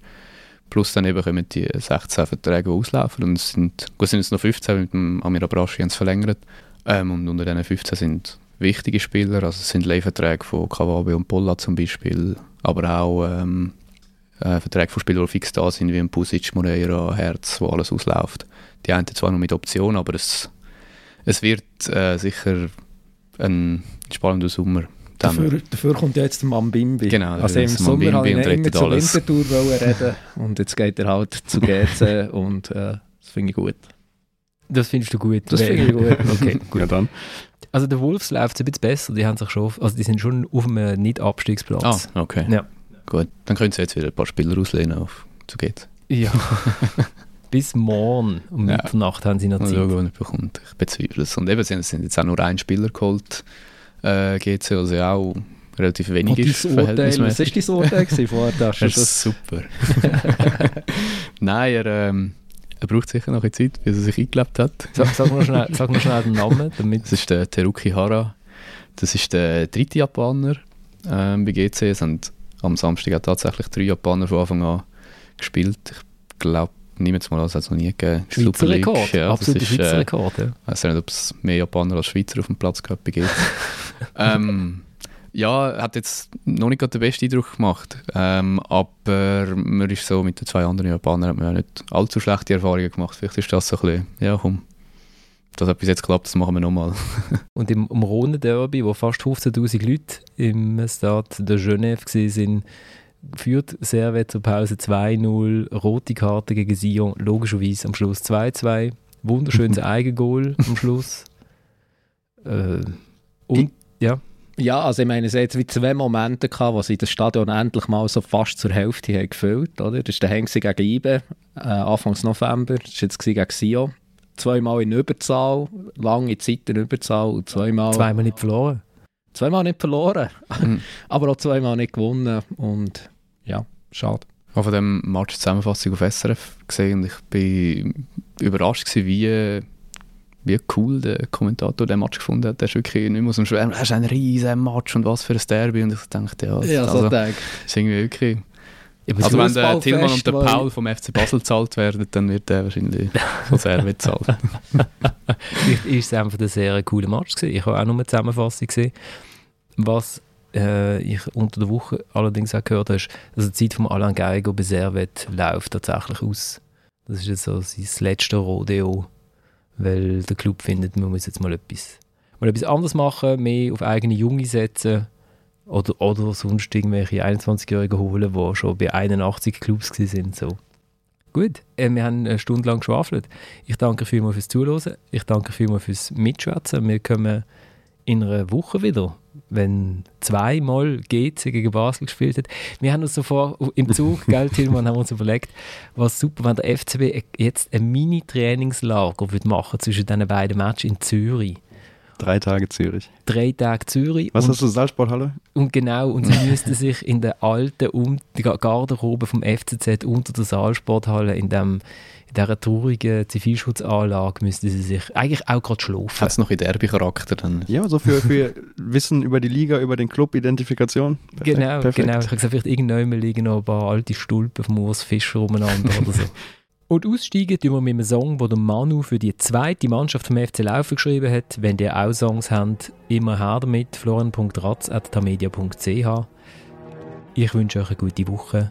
Plus dann eben kommen die 16 Verträge, die auslaufen. Und es sind, gut, sind jetzt noch 15 mit dem Amir Abraschi haben es verlängert. Ähm, und unter diesen 15 sind wichtige Spieler, also es sind Leihverträge von Kawabe und Polla zum Beispiel, aber auch ähm, äh, Verträge von Spielern, die fix da sind, wie ein Pusic, Moreira, Herz, wo alles ausläuft. Die einen zwar noch mit Option, aber es, es wird äh, sicher ein spannender Sommer. Dafür, dafür kommt ja jetzt der Mambimbi. Genau, also im jetzt Sommer habe ich immer zur. Wintertour reden und jetzt geht er halt zu GC und äh, das finde ich gut. Das findest du gut? Das finde ich gut. Okay, gut. Ja, dann. Also der Wolves läuft es ein bisschen besser, die haben sich schon, also die sind schon auf einem Nicht-Abstiegsplatz. Ah, okay. Ja. Gut, dann können sie jetzt wieder ein paar Spieler auslehnen auf zu geht's. Ja. Bis morgen um Ja. Mitternacht haben sie noch Zeit. schauen, was er bekommt. Ich bezweifle es. Und eben, sie sind jetzt auch nur ein Spieler geholt, äh, GC, also ja auch relativ wenig Und ist. Urteil, was war dein Urteil vorher? Das ist ist super. Nein, er, ähm, er braucht sicher noch ein Zeit, bis er sich eingelebt hat. Sag, sag, mal schnell, sag mal schnell den Namen, damit Das ist der Teruki Hara. Das ist der dritte Japaner ähm, bei GC. Es haben am Samstag auch tatsächlich drei Japaner von Anfang an gespielt. Ich glaube, niemand mal, das hat es noch nie gegeben. Schweizer Super League, Rekord, ja, absoluter ist, Schweizer äh, Rekord. Ja. ich weiß nicht, ob es mehr Japaner als Schweizer auf dem Platz gehabt GC. ähm, ja, hat jetzt noch nicht gerade den besten Eindruck gemacht. Ähm, aber man ist so mit den zwei anderen Japanern hat man ja nicht allzu schlechte Erfahrungen gemacht. Vielleicht ist das so ein bisschen, ja komm, das hat bis jetzt geklappt, das machen wir nochmal. Und im, im Rhone-Derby, wo fast 15'000 Leute im Stade de Genève waren, führt Servet zur Pause 2-0, rote Karte gegen Sion, logischerweise am Schluss 2-2, wunderschönes Eigengoal am Schluss. Äh, und, ja, Ja, also ich meine, es hat jetzt wie zwei Momente gehabt, wo sie das Stadion endlich mal so fast zur Hälfte haben gefüllt, oder? Das war der Hengsi gegen Ibe, äh, Anfangs November, das war jetzt gegen Sio. Zweimal in Überzahl, lange Zeit in Überzahl und zweimal, zweimal nicht verloren. zweimal nicht verloren, Mhm. aber auch zweimal nicht gewonnen und ja, schade. habe von dem Match Zusammenfassung auf SRF gesehen und ich bin überrascht gewesen, wie, wie cool der Kommentator den Match gefunden hat. Der ist wirklich nicht mehr aus dem Schwärmen, das ist ein riesen Match und was für ein Derby und ich dachte, ja, Ja, also, so Tag. ist irgendwie wirklich... Also wenn der Tillmann und der Paul vom FC Basel gezahlt werden, dann wird der wahrscheinlich von Serve gezahlt. Vielleicht ist es einfach ein sehr cooler Match gewesen. Ich habe auch nur eine Zusammenfassung gesehen. Was äh, ich unter der Woche allerdings auch gehört habe, ist, dass die Zeit von Alain Geiger bei Servet läuft tatsächlich aus. Das ist jetzt so sein letztes Rodeo, weil der Club findet, man muss jetzt mal etwas, mal etwas anderes machen, mehr auf eigene Junge setzen oder, oder sonst irgendwelche 21-Jährigen holen, die schon bei 81 Clubs sind. So. Gut, äh, wir haben eine Stunde lang geschwafelt. Ich danke vielmals fürs Zuhören. Ich danke vielmals fürs Mitschwätzen. Wir kommen in einer Woche wieder, wenn zweimal GC gegen Basel gespielt hat. Wir haben uns so vor, im Zug, gell, Tilman, haben wir uns überlegt, was super, wenn der FCB jetzt ein Mini-Trainingslager würde machen zwischen diesen beiden Matches in Zürich. Drei Tage Zürich. Drei Tage Zürich. Was und, hast du, Salzsporthalle? und genau, und sie müssten sich in der alten um Garderobe vom FCZ unter der Saalsporthalle in dem in dieser traurigen Zivilschutzanlage müssten sie sich eigentlich auch gerade schlafen. Hat es noch in Derby-Charakter dann? Ja, so für, für Wissen über die Liga, über den Club, Identifikation. Perfekt, Genau, perfekt. genau. Ich habe gesagt, vielleicht irgendwann liegen noch ein paar alte Stulpen vom Urs Fischer umeinander oder so. Und aussteigen tun wir mit einem Song, den Manu für die zweite Mannschaft vom FC Laufen geschrieben hat. Wenn ihr auch Songs habt, immer her damit. florian.ratz.tamedia.ch Ich wünsche euch eine gute Woche.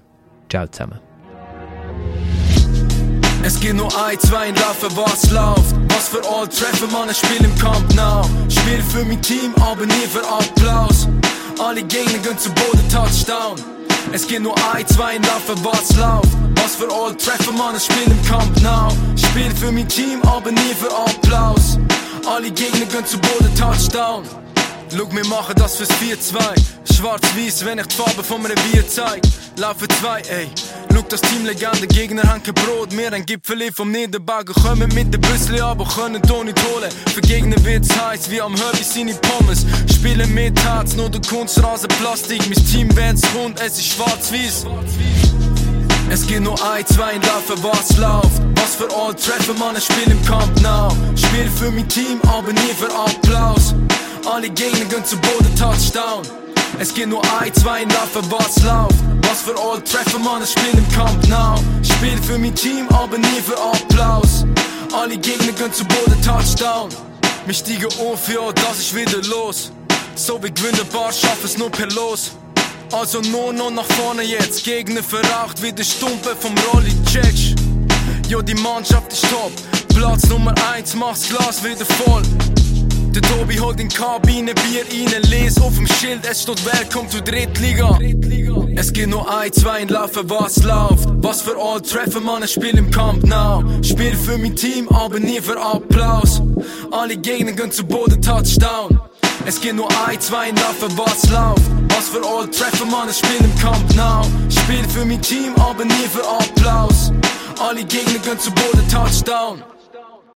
Ciao zusammen. Es geht nur ein, zwei in Laufe, was läuft. Was für Old Treffer, man, ein Spiel im Camp Now. Spiel für mein Team, aber nie für Applaus. Alle Gegner gehen zu Boden, Touchdown. Es geht nur ein, zwei in Laufe, was läuft. Was für Old Treffer, man, ein Spiel im Camp Now. Spiel für mein Team, aber nie für Applaus. Alle Gegner gehen zu Boden, Touchdown. Schau, wir machen das fürs 4-2. Schwarz-Weiß, wenn ich die Farbe von meinem Bier zeig. Laufe 2, ey. Schau, das Team Legende, Gegner haben kein Brot. Wir ein Gipfel vom Niederberger, kommen mit dem Büssli, aber können nicht holen. Für Gegner wird's heiß, wie am Herbie seine Pommes. Spielen mit Herz, nur der Kunstrasen Plastik. Mein Team, wenn's rund, es ist schwarz-weiß. Es geht nur ein, zwei Laufe, was läuft. Was für Old Treffer, man, ein Spiel im Camp Now. Spiel für mein Team, aber nie für Applaus. Alle Gegner gehen zu Boden, Touchdown. Es geht nur ein, zwei Laufe, was läuft. Was für Old Treffer, man, ein Spiel im Camp Now. Spiel für mein Team, aber nie für Applaus. Alle Gegner gehen zu Boden, Touchdown. Wir steigen auf, ja, das ist wieder los. So wie gewinnbar, schaff es nur per Los. Also nur noch nach vorne jetzt, Gegner verraucht wie der Stumpe vom Rolli checkst. Jo, die Mannschaft ist top. Platz Nummer 1, mach's Glas wieder voll. Der Tobi holt in Kabine Bier rein, les auf dem Schild, es steht Welcome to Drittliga. Es geht nur ein, zwei in Laufe, was läuft. Was für Old Treffer, man, ein Spiel im Camp Now. Spiel für mein Team, aber nie für Applaus. Alle Gegner gehen zu Boden, Touchdown. Es geht nur ein, zwei in Laufe, was läuft. Was für Old Treffer, man, ein Spiel im Camp Now. Spiel für mein Team, aber nie für Applaus. Alle Gegner gehen zu Boden, Touchdown.